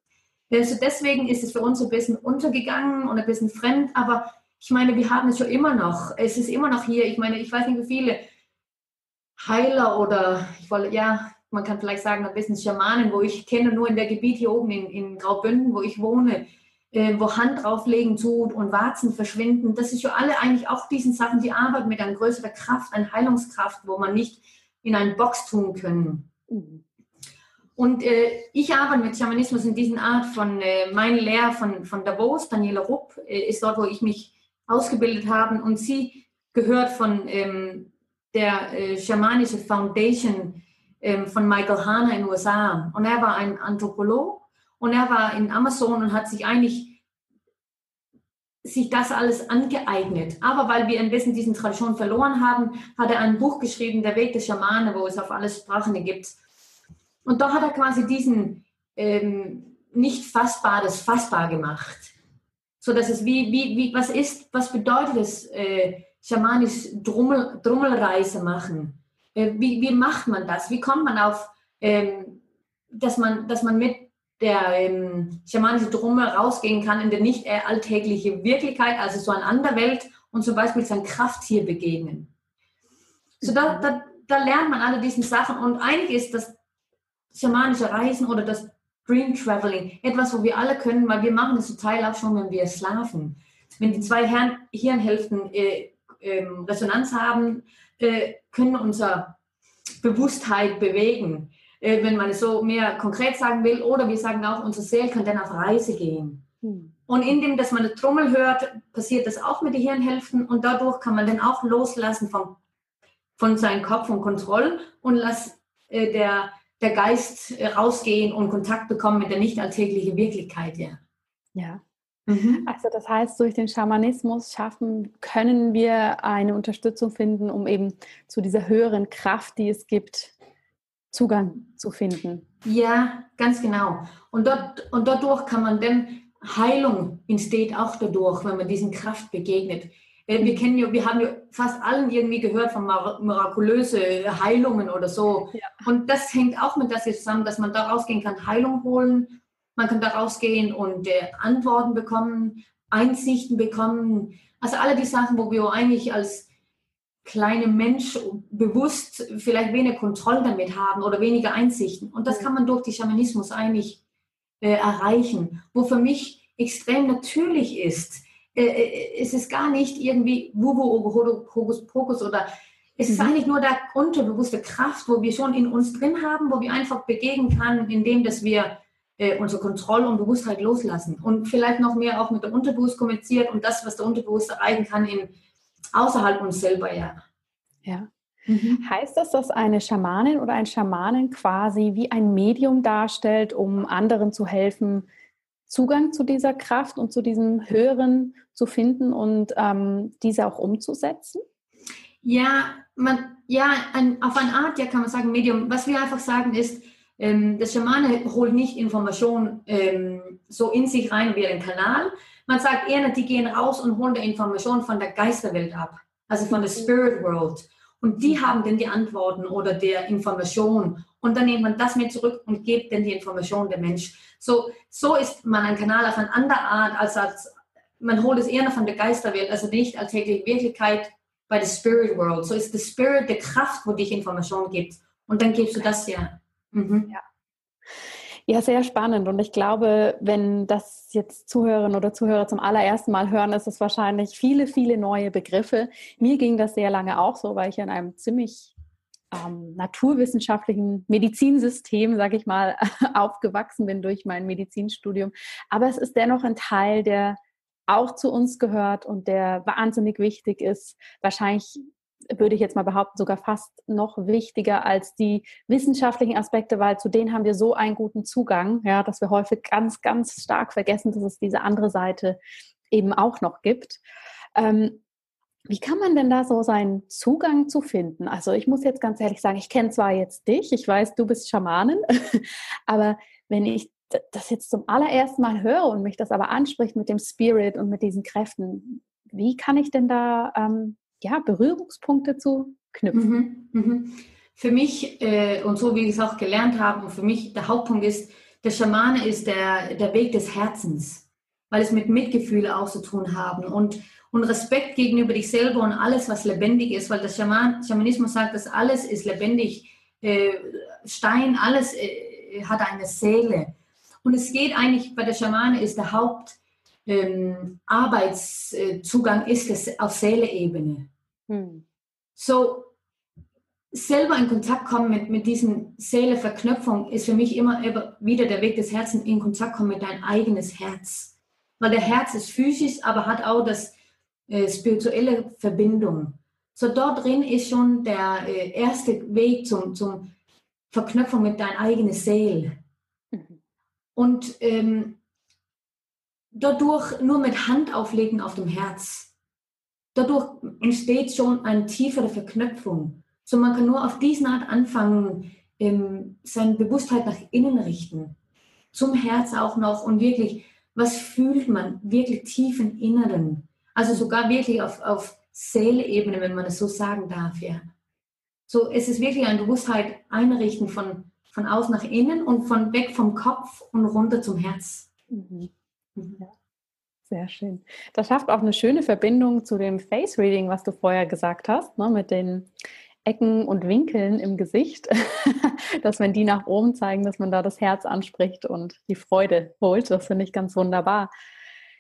Also deswegen ist es für uns ein bisschen untergegangen und ein bisschen fremd, aber ich meine, wir haben es schon immer noch. Es ist immer noch hier. Ich meine, ich weiß nicht, wie viele Heiler oder ich wollte, ja, man kann vielleicht sagen, ein bisschen Schamanen, wo ich kenne, nur in der Gebiet hier oben in, in Graubünden, wo ich wohne, äh, wo Hand drauflegen tut und Warzen verschwinden. Das ist ja alle eigentlich auch diesen Sachen, die arbeiten mit einer größeren Kraft, einer Heilungskraft, wo man nicht in einen Box tun können. Mhm. Und äh, ich arbeite mit Schamanismus in diesen Art von, äh, mein Lehrer von, von Davos, Daniela Rupp, äh, ist dort, wo ich mich ausgebildet haben. Und sie gehört von ähm, der äh, schamanische Foundation von Michael Hanna in den USA. Und er war ein Anthropolog und er war in Amazon und hat sich eigentlich sich das alles angeeignet. Aber weil wir ein bisschen diesen Tradition verloren haben, hat er ein Buch geschrieben, Der Weg des Schamanen, wo es auf alle Sprachen gibt. Und da hat er quasi diesen ähm, nicht Fassbares fassbar gemacht. So dass es wie, wie, wie, was ist, was bedeutet es, äh, schamanisch Drummel, Drummelreise machen? Äh, wie, wie macht man das? Wie kommt man auf, ähm, dass man, dass man mit der ähm, schamanische Drummel rausgehen kann in der nicht alltägliche Wirklichkeit, also so eine andere Welt und zum Beispiel sein Krafttier begegnen. So da, da, da lernt man alle diesen Sachen und eigentlich ist das schamanische Reisen oder das Dream Traveling etwas, wo wir alle können, weil wir machen das zum Teil auch schon, wenn wir schlafen. Wenn die zwei Hirn Hirnhälften äh, äh, Resonanz haben, äh, können unsere Bewusstheit bewegen. Äh, wenn man es so mehr konkret sagen will. Oder wir sagen auch, unsere Seele kann dann auf Reise gehen. Hm. Und indem, dass man eine Trommel hört, passiert das auch mit den Hirnhälften und dadurch kann man dann auch loslassen vom, von seinem Kopf und Kontrolle und lass äh, der, der Geist äh, rausgehen und Kontakt bekommen mit der nicht alltäglichen Wirklichkeit. Ja. ja. Mhm. Also das heißt, durch den Schamanismus schaffen, können wir eine Unterstützung finden, um eben zu dieser höheren Kraft, die es gibt, Zugang zu finden. Ja, ganz genau. Und, dort, und dadurch kann man dann Heilung entsteht auch dadurch, wenn man diesen Kraft begegnet. Äh, wir kennen ja, wir haben ja fast allen irgendwie gehört von mirakulöse Heilungen oder so. Ja. Und das hängt auch mit das zusammen, dass man da rausgehen kann, Heilung holen. Man kann da rausgehen und äh, Antworten bekommen, Einsichten bekommen. Also alle die Sachen, wo wir eigentlich als kleine Mensch bewusst vielleicht weniger Kontrolle damit haben oder weniger Einsichten. Und das kann man durch die Schamanismus eigentlich äh, erreichen. Wo für mich extrem natürlich ist, äh, äh es ist gar nicht irgendwie Wubu, Hokus Pokus oder es ist mhm. eigentlich nur der unterbewusste Kraft, wo wir schon in uns drin haben, wo wir einfach begegnen können, indem dass wir äh, unsere Kontrolle und Bewusstheit loslassen und vielleicht noch mehr auch mit dem Unterbewusst kommuniziert und das, was der Unterbewusst erreichen kann in außerhalb uns selber, ja. Ja. Mhm. Heißt das, dass eine Schamanin oder ein Schamanen quasi wie ein Medium darstellt, um anderen zu helfen, Zugang zu dieser Kraft und zu diesem Höheren zu finden und ähm, diese auch umzusetzen? Ja, man, ja, ein, auf eine Art, ja, kann man sagen, Medium. Was wir einfach sagen ist, ähm, der Schamane holt nicht Informationen ähm, so in sich rein wie ein Kanal, man sagt eher, die gehen raus und holen die Information von der Geisterwelt ab, also von der mhm. Spirit World. Und die haben dann die Antworten oder der Information. Und dann nimmt man das mit zurück und gibt dann die Information der Mensch. So, so ist man ein Kanal auf eine andere Art, als, als man holt es eher von der Geisterwelt, also nicht alltägliche Wirklichkeit bei der Spirit World. So ist der Spirit der Kraft, wo dich Information gibt. Und dann gibst du das ja. Mhm. Ja. Ja, sehr spannend. Und ich glaube, wenn das jetzt Zuhörerinnen oder Zuhörer zum allerersten Mal hören, ist es wahrscheinlich viele, viele neue Begriffe. Mir ging das sehr lange auch so, weil ich in einem ziemlich ähm, naturwissenschaftlichen Medizinsystem, sage ich mal, aufgewachsen bin durch mein Medizinstudium. Aber es ist dennoch ein Teil, der auch zu uns gehört und der wahnsinnig wichtig ist. Wahrscheinlich würde ich jetzt mal behaupten, sogar fast noch wichtiger als die wissenschaftlichen Aspekte, weil zu denen haben wir so einen guten Zugang, ja, dass wir häufig ganz, ganz stark vergessen, dass es diese andere Seite eben auch noch gibt. Ähm, wie kann man denn da so seinen Zugang zu finden? Also ich muss jetzt ganz ehrlich sagen, ich kenne zwar jetzt dich, ich weiß, du bist Schamanin, aber wenn ich das jetzt zum allerersten Mal höre und mich das aber anspricht mit dem Spirit und mit diesen Kräften, wie kann ich denn da ähm, ja, Berührungspunkte zu knüpfen. Mhm, mhm. Für mich, äh, und so wie ich es auch gelernt habe, und für mich der Hauptpunkt ist, der Schamane ist der, der Weg des Herzens, weil es mit Mitgefühl auch zu tun haben und, und Respekt gegenüber dich selber und alles, was lebendig ist, weil der Schaman, Schamanismus sagt, dass alles ist lebendig, äh, Stein, alles äh, hat eine Seele. Und es geht eigentlich, bei der Schamane ist der Haupt, ähm, ist auf Seeleebene. Hm. So, selber in Kontakt kommen mit, mit diesen Seeleverknüpfung ist für mich immer, wieder der Weg des Herzens, in Kontakt kommen mit dein eigenes Herz. Weil der Herz ist physisch, aber hat auch das äh, spirituelle Verbindung. So dort drin ist schon der äh, erste Weg zum, zum Verknüpfung mit deiner eigenen Seele. Mhm. Und ähm, dadurch nur mit Hand auflegen auf dem Herz. Dadurch entsteht schon eine tiefere Verknüpfung. So man kann nur auf diesen Art anfangen, ähm, seine Bewusstheit nach innen richten. Zum Herz auch noch und wirklich, was fühlt man wirklich tief im Inneren? Also sogar wirklich auf, auf Seeleebene, wenn man es so sagen darf, ja. So, es ist wirklich eine Bewusstheit einrichten von, von außen nach innen und von weg vom Kopf und runter zum Herz. Mhm. Mhm. Ja. Sehr schön. Das schafft auch eine schöne Verbindung zu dem Face Reading, was du vorher gesagt hast, ne, mit den Ecken und Winkeln im Gesicht, dass wenn die nach oben zeigen, dass man da das Herz anspricht und die Freude holt. Das finde ich ganz wunderbar.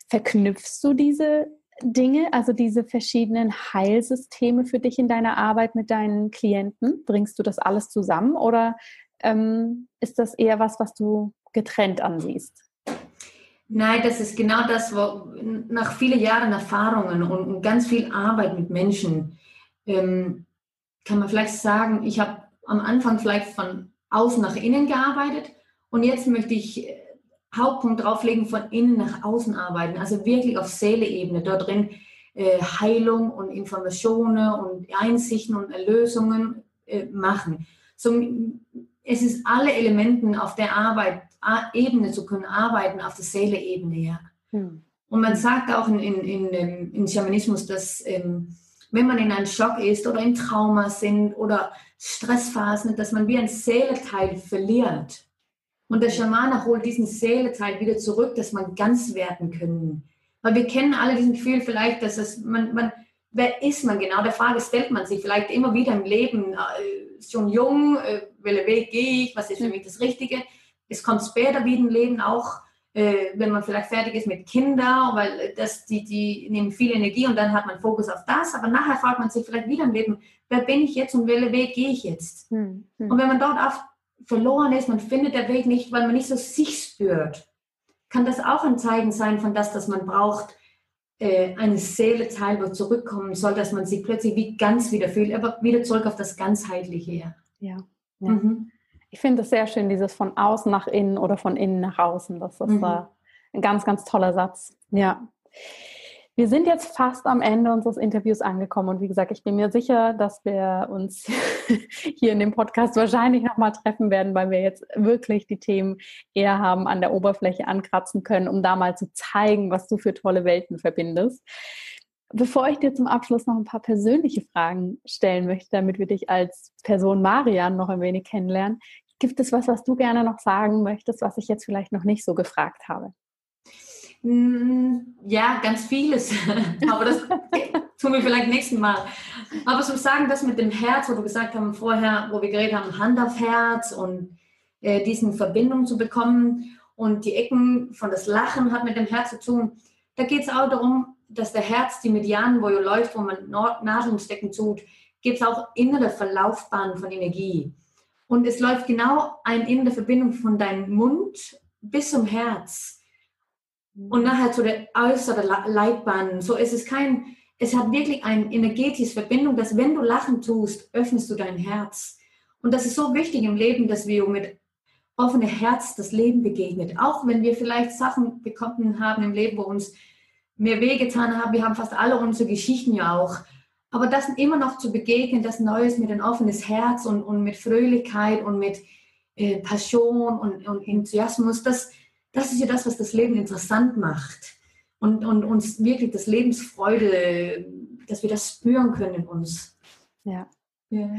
Verknüpfst du diese Dinge, also diese verschiedenen Heilsysteme für dich in deiner Arbeit mit deinen Klienten? Bringst du das alles zusammen oder ähm, ist das eher was, was du getrennt ansiehst? Nein, das ist genau das, wo nach vielen Jahren Erfahrungen und ganz viel Arbeit mit Menschen ähm, kann man vielleicht sagen, ich habe am Anfang vielleicht von außen nach innen gearbeitet und jetzt möchte ich äh, Hauptpunkt drauflegen, von innen nach außen arbeiten, also wirklich auf Seeleebene, dort drin äh, Heilung und Informationen und Einsichten und Erlösungen äh, machen. So, es ist alle Elementen auf der Arbeit, Ebene zu können arbeiten, auf der Seeleebene, ja. Hm. Und man sagt auch in, in, in, in Schamanismus, dass ähm, wenn man in einem Schock ist oder in Trauma sind oder Stressphasen, dass man wie ein Seeleteil verliert. Und der Schamane holt diesen Seeleteil wieder zurück, dass man ganz werden können. Weil wir kennen alle diesen Gefühl vielleicht, dass es, man, man, wer ist man genau? Der Frage stellt man sich vielleicht immer wieder im Leben, äh, schon jung, äh, welchen Weg gehe ich, was ist für mich das Richtige? Es kommt später wieder im Leben auch, äh, wenn man vielleicht fertig ist mit Kindern, weil das, die, die nehmen viel Energie und dann hat man Fokus auf das, aber nachher fragt man sich vielleicht wieder im Leben, wer bin ich jetzt und welchen Weg gehe ich jetzt? Hm, hm. Und wenn man dort auf verloren ist, man findet der Weg nicht, weil man nicht so sich spürt, kann das auch ein Zeichen sein von das, dass man braucht, äh, eine Seele Teil, wo zurückkommen soll, dass man sich plötzlich wie ganz wieder fühlt, aber wieder zurück auf das Ganzheitliche. Ja. ja. Mhm. Ich finde es sehr schön, dieses von außen nach innen oder von innen nach außen. Das ist mhm. äh, ein ganz, ganz toller Satz. Ja. Wir sind jetzt fast am Ende unseres Interviews angekommen und wie gesagt, ich bin mir sicher, dass wir uns hier in dem Podcast wahrscheinlich nochmal treffen werden, weil wir jetzt wirklich die Themen eher haben an der Oberfläche ankratzen können, um da mal zu zeigen, was du für tolle Welten verbindest. Bevor ich dir zum Abschluss noch ein paar persönliche Fragen stellen möchte, damit wir dich als Person Marian noch ein wenig kennenlernen, gibt es was, was du gerne noch sagen möchtest, was ich jetzt vielleicht noch nicht so gefragt habe? Hm, ja, ganz vieles. Aber das tun wir vielleicht nächsten Mal. Aber so sagen, das mit dem Herz, wo wir gesagt haben vorher, wo wir geredet haben, Hand auf Herz und äh, diesen Verbindung zu bekommen und die Ecken von das Lachen hat mit dem Herz zu tun. Da geht es auch darum, dass der Herz, die Medianen, wo er läuft, wo man Nadeln stecken tut, gibt es auch innere Verlaufbahnen von Energie. Und es läuft genau eine innere Verbindung von deinem Mund bis zum Herz und nachher zu der äußeren Leitbahn. So ist es kein, es hat wirklich eine energetische Verbindung, dass wenn du Lachen tust, öffnest du dein Herz. Und das ist so wichtig im Leben, dass wir mit offenem Herz das Leben begegnet. Auch wenn wir vielleicht Sachen bekommen haben im Leben, wo uns mehr wehgetan haben. Wir haben fast alle unsere Geschichten ja auch. Aber das immer noch zu begegnen, das Neues mit ein offenes Herz und, und mit Fröhlichkeit und mit äh, Passion und, und Enthusiasmus, das, das ist ja das, was das Leben interessant macht. Und, und uns wirklich das Lebensfreude, dass wir das spüren können in uns. Ja. ja.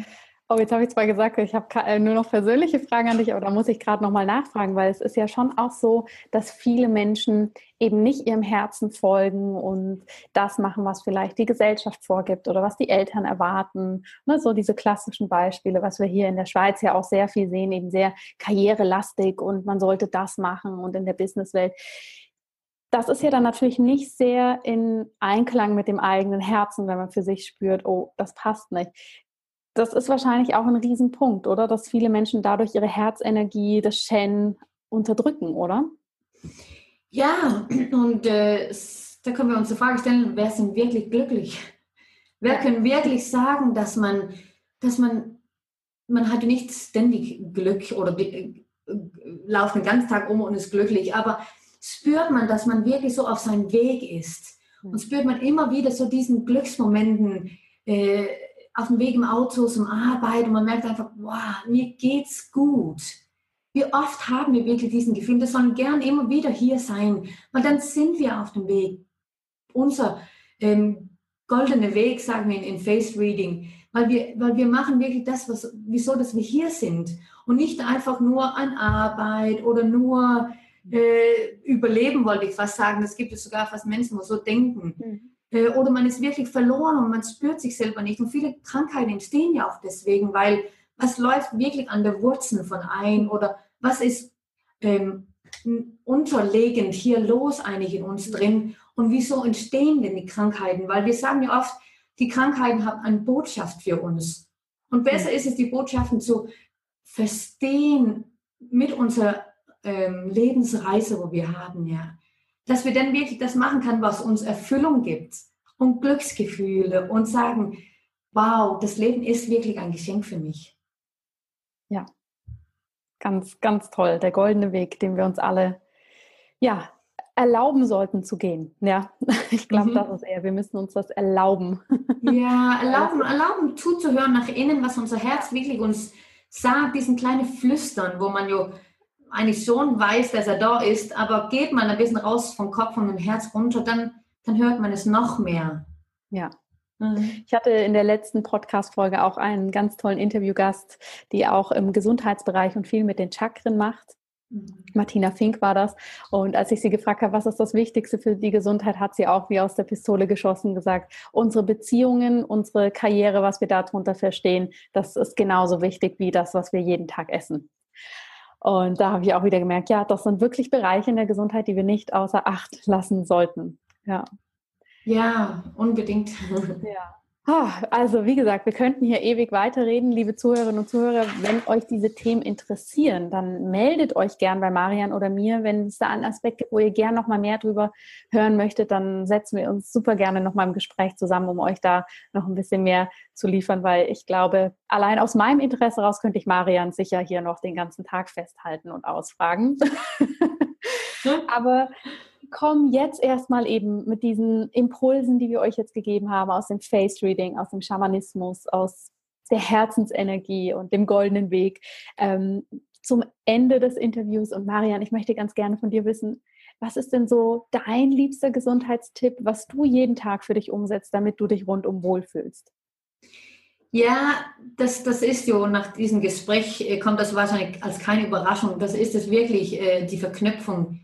Oh, jetzt habe ich zwar gesagt, ich habe äh, nur noch persönliche Fragen an dich, aber da muss ich gerade nochmal nachfragen, weil es ist ja schon auch so, dass viele Menschen eben nicht ihrem Herzen folgen und das machen, was vielleicht die Gesellschaft vorgibt oder was die Eltern erwarten. Ne, so diese klassischen Beispiele, was wir hier in der Schweiz ja auch sehr viel sehen, eben sehr karrierelastig und man sollte das machen und in der Businesswelt das ist ja dann natürlich nicht sehr in Einklang mit dem eigenen Herzen, wenn man für sich spürt, oh, das passt nicht das ist wahrscheinlich auch ein Riesenpunkt, oder? Dass viele Menschen dadurch ihre Herzenergie, das Shen unterdrücken, oder? Ja, und äh, da können wir uns die Frage stellen, wer sind wirklich glücklich? Wer kann wirklich sagen, dass man, dass man, man hat nicht ständig Glück oder äh, lauft den ganzen Tag um und ist glücklich, aber spürt man, dass man wirklich so auf seinem Weg ist. Und hm. spürt man immer wieder so diesen Glücksmomenten äh, auf dem Weg im Auto zum Arbeit und man merkt einfach, wow, mir geht's gut. Wie oft haben wir wirklich diesen Gefühl, wir sollen gern immer wieder hier sein, weil dann sind wir auf dem Weg. Unser ähm, goldener Weg, sagen wir in, in Face Reading, weil wir, weil wir machen wirklich das, was, wieso, dass wir hier sind und nicht einfach nur an Arbeit oder nur äh, überleben, wollte ich fast sagen. Das gibt es sogar fast Menschen, die so denken. Mhm. Äh, oder man ist wirklich verloren und man spürt sich selber nicht. Und viele Krankheiten entstehen ja auch deswegen, weil was läuft wirklich an der Wurzel von ein oder was ist ähm, unterlegend hier los eigentlich in uns drin und wieso entstehen denn die Krankheiten? Weil wir sagen ja oft, die Krankheiten haben eine Botschaft für uns. Und besser ist es, die Botschaften zu verstehen mit unserer ähm, Lebensreise, wo wir haben, ja. Dass wir dann wirklich das machen können, was uns Erfüllung gibt und Glücksgefühle und sagen, wow, das Leben ist wirklich ein Geschenk für mich. Ja, ganz, ganz toll. Der goldene Weg, den wir uns alle, ja, erlauben sollten zu gehen. Ja, ich glaube, mhm. das ist eher, wir müssen uns das erlauben. Ja, erlauben, erlauben zuzuhören nach innen, was unser Herz wirklich uns sagt, diesen kleinen Flüstern, wo man ja eigentlich schon weiß, dass er da ist, aber geht man ein bisschen raus vom Kopf und dem Herz runter, dann, dann hört man es noch mehr. Ja. Mhm. Ich hatte in der letzten Podcast-Folge auch einen ganz tollen Interviewgast, die auch im Gesundheitsbereich und viel mit den Chakren macht. Mhm. Martina Fink war das. Und als ich sie gefragt habe, was ist das Wichtigste für die Gesundheit, hat sie auch wie aus der Pistole geschossen gesagt, unsere Beziehungen, unsere Karriere, was wir darunter verstehen, das ist genauso wichtig wie das, was wir jeden Tag essen. Und da habe ich auch wieder gemerkt, ja, das sind wirklich Bereiche in der Gesundheit, die wir nicht außer Acht lassen sollten. Ja. Ja, unbedingt. Ja. Ah, also wie gesagt, wir könnten hier ewig weiterreden, liebe Zuhörerinnen und Zuhörer. Wenn euch diese Themen interessieren, dann meldet euch gern bei Marian oder mir. Wenn es da einen Aspekt gibt, wo ihr gern noch mal mehr drüber hören möchtet, dann setzen wir uns super gerne noch mal im Gespräch zusammen, um euch da noch ein bisschen mehr zu liefern, weil ich glaube, allein aus meinem Interesse raus könnte ich Marian sicher hier noch den ganzen Tag festhalten und ausfragen. Aber kommen jetzt erstmal eben mit diesen Impulsen, die wir euch jetzt gegeben haben, aus dem Face Reading, aus dem Schamanismus, aus der Herzensenergie und dem goldenen Weg ähm, zum Ende des Interviews. Und Marian, ich möchte ganz gerne von dir wissen, was ist denn so dein liebster Gesundheitstipp, was du jeden Tag für dich umsetzt, damit du dich rundum wohlfühlst? Ja, das, das ist ja, nach diesem Gespräch äh, kommt das wahrscheinlich als keine Überraschung. Das ist es wirklich, äh, die Verknüpfung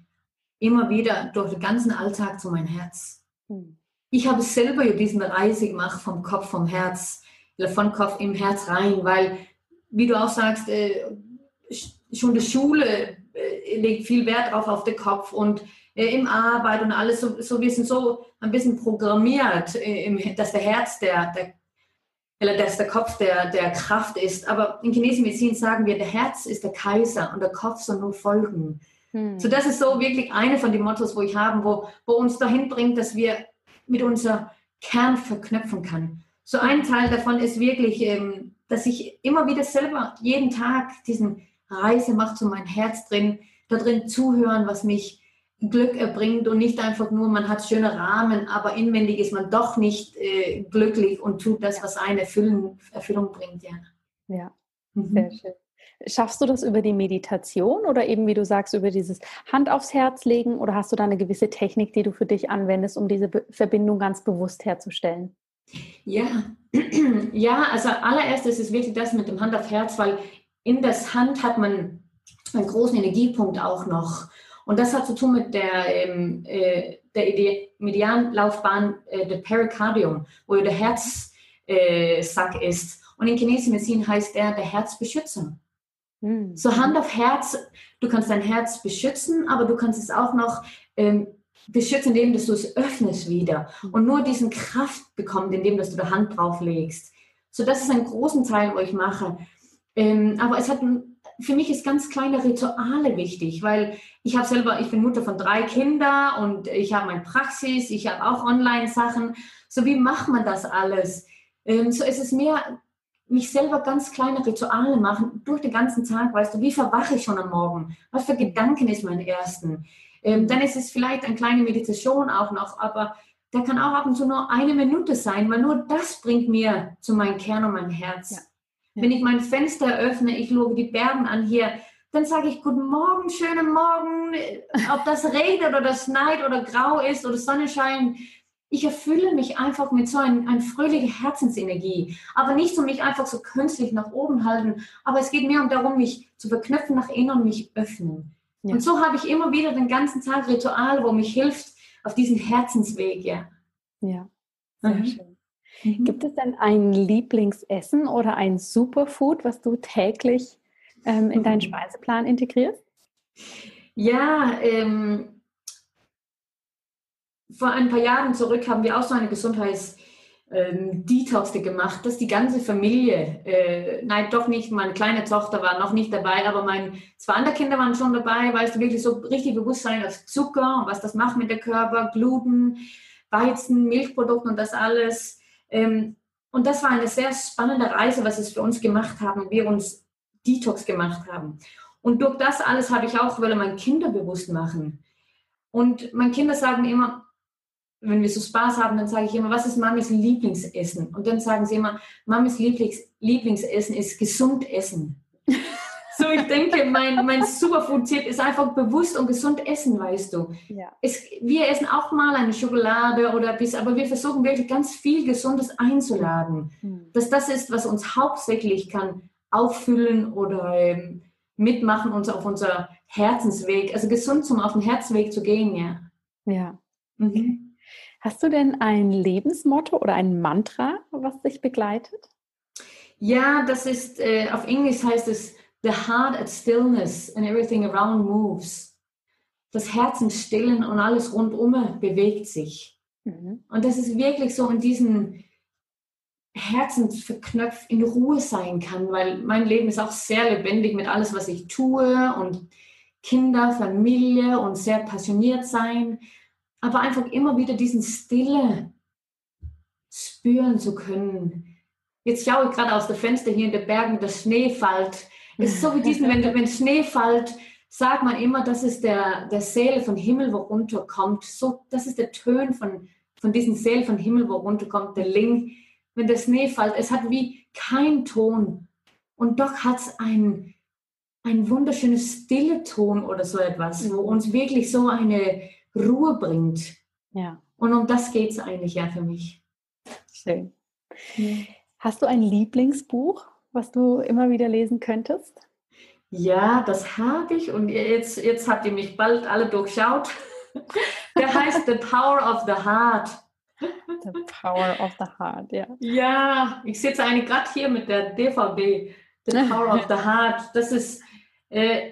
immer wieder durch den ganzen Alltag zu meinem Herz. Mhm. Ich habe selber ja diesen Reise gemacht vom Kopf, vom Herz, von Kopf im Herz rein, weil, wie du auch sagst, äh, schon die Schule äh, legt viel Wert drauf auf den Kopf und äh, im Arbeit und alles, so, so wir sind so ein bisschen programmiert, äh, dass der Herz der, der oder dass der Kopf der, der Kraft ist. Aber in chinesischen Medizin sagen wir, der Herz ist der Kaiser und der Kopf soll nur folgen. Hm. So, das ist so wirklich eine von den Mottos, wo ich habe, wo, wo uns dahin bringt, dass wir mit unser Kern verknüpfen kann. So ein Teil davon ist wirklich, ähm, dass ich immer wieder selber jeden Tag diesen Reise mache zu meinem Herz drin, da drin zuhören, was mich Glück erbringt und nicht einfach nur, man hat schöne Rahmen, aber inwendig ist man doch nicht äh, glücklich und tut das, was eine Erfüllung, Erfüllung bringt. Ja, ja. Mhm. sehr schön. Schaffst du das über die Meditation oder eben, wie du sagst, über dieses Hand aufs Herz legen oder hast du da eine gewisse Technik, die du für dich anwendest, um diese Verbindung ganz bewusst herzustellen? Ja, ja, also allererstes ist wirklich das mit dem Hand auf Herz, weil in das Hand hat man einen großen Energiepunkt auch noch. Und das hat zu tun mit der, ähm, äh, der Medianlaufbahn, äh, der Perikardium, wo der Herzsack äh, ist. Und in chinesischen Medizin heißt der der Herzbeschützer. Mhm. So Hand auf Herz, du kannst dein Herz beschützen, aber du kannst es auch noch ähm, beschützen, indem du es öffnest wieder hm. und nur diesen Kraft bekommt, indem dass du die Hand drauf legst. So das ist ein großen Teil, wo ich mache. Ähm, aber es hat für mich ist ganz kleine Rituale wichtig, weil ich habe selber, ich bin Mutter von drei Kindern und ich habe meine Praxis, ich habe auch Online-Sachen. So wie macht man das alles? Ähm, so ist es mehr mich selber ganz kleine Rituale machen durch den ganzen Tag, weißt du, wie verwache ich schon am Morgen? Was für Gedanken ist mein ersten? Ähm, dann ist es vielleicht eine kleine Meditation auch noch, aber der kann auch ab und zu nur eine Minute sein, weil nur das bringt mir zu meinem Kern und mein Herz. Ja. Ja. Wenn ich mein Fenster öffne, ich schaue die Berge an hier, dann sage ich Guten Morgen, schönen Morgen, ob das regnet oder schneit oder grau ist oder Sonne scheint. Ich erfülle mich einfach mit so einer ein fröhlicher Herzensenergie, aber nicht so mich einfach so künstlich nach oben halten, aber es geht mir darum, mich zu verknüpfen nach innen und mich öffnen. Ja. Und so habe ich immer wieder den ganzen Tag Ritual, wo mich hilft auf diesen Herzensweg. Ja, ja sehr mhm. schön. Mhm. Gibt es denn ein Lieblingsessen oder ein Superfood, was du täglich ähm, in deinen mhm. Speiseplan integrierst? Ja, ähm, vor ein paar Jahren zurück haben wir auch so eine Gesundheits- ähm, gemacht, dass die ganze Familie, äh, nein, doch nicht, meine kleine Tochter war noch nicht dabei, aber meine zwei andere Kinder waren schon dabei, weil es wirklich so richtig bewusst sein auf Zucker und was das macht mit dem Körper, Gluten, Weizen, Milchprodukte und das alles. Ähm, und das war eine sehr spannende Reise, was es für uns gemacht haben, wir uns Detox gemacht haben. Und durch das alles habe ich auch, weil meine Kinder bewusst machen. Und meine Kinder sagen immer, wenn wir so Spaß haben, dann sage ich immer, was ist Mamis Lieblingsessen? Und dann sagen sie immer, Mamis Lieblings Lieblingsessen ist gesund essen. so, ich denke, mein, mein Superfood-Tipp ist einfach bewusst und gesund essen, weißt du. Ja. Es, wir essen auch mal eine Schokolade oder bis, aber wir versuchen wirklich ganz viel Gesundes einzuladen. Mhm. Dass das ist, was uns hauptsächlich kann auffüllen oder ähm, mitmachen, uns auf unser Herzensweg, also gesund zum auf den Herzweg zu gehen, ja. Ja. Mhm. Hast du denn ein Lebensmotto oder ein Mantra, was dich begleitet? Ja, das ist, äh, auf Englisch heißt es, the heart at stillness and everything around moves. Das Herz im Stillen und alles rundum bewegt sich. Mhm. Und das ist wirklich so in diesen Herzensverknöpft in Ruhe sein kann, weil mein Leben ist auch sehr lebendig mit alles, was ich tue und Kinder, Familie und sehr passioniert sein aber einfach immer wieder diesen Stille spüren zu können. Jetzt schaue ich gerade aus dem Fenster hier in den Bergen, das Schnee fällt. Es ist so wie diesen, wenn, wenn Schnee fällt, sagt man immer, das ist der, der Seel von Himmel, wo runterkommt. So, das ist der Tön von, von diesem Seel von Himmel, wo runterkommt, der Ling. Wenn der Schnee fällt, es hat wie kein Ton. Und doch hat es ein, ein wunderschönes stille Ton oder so etwas, wo uns wirklich so eine Ruhe bringt. Ja. Und um das geht es eigentlich ja für mich. Schön. Hast du ein Lieblingsbuch, was du immer wieder lesen könntest? Ja, das habe ich und jetzt, jetzt habt ihr mich bald alle durchschaut. Der heißt The Power of the Heart. The Power of the Heart, ja. Ja, ich sitze eigentlich gerade hier mit der DVD. The Power of the Heart. Das ist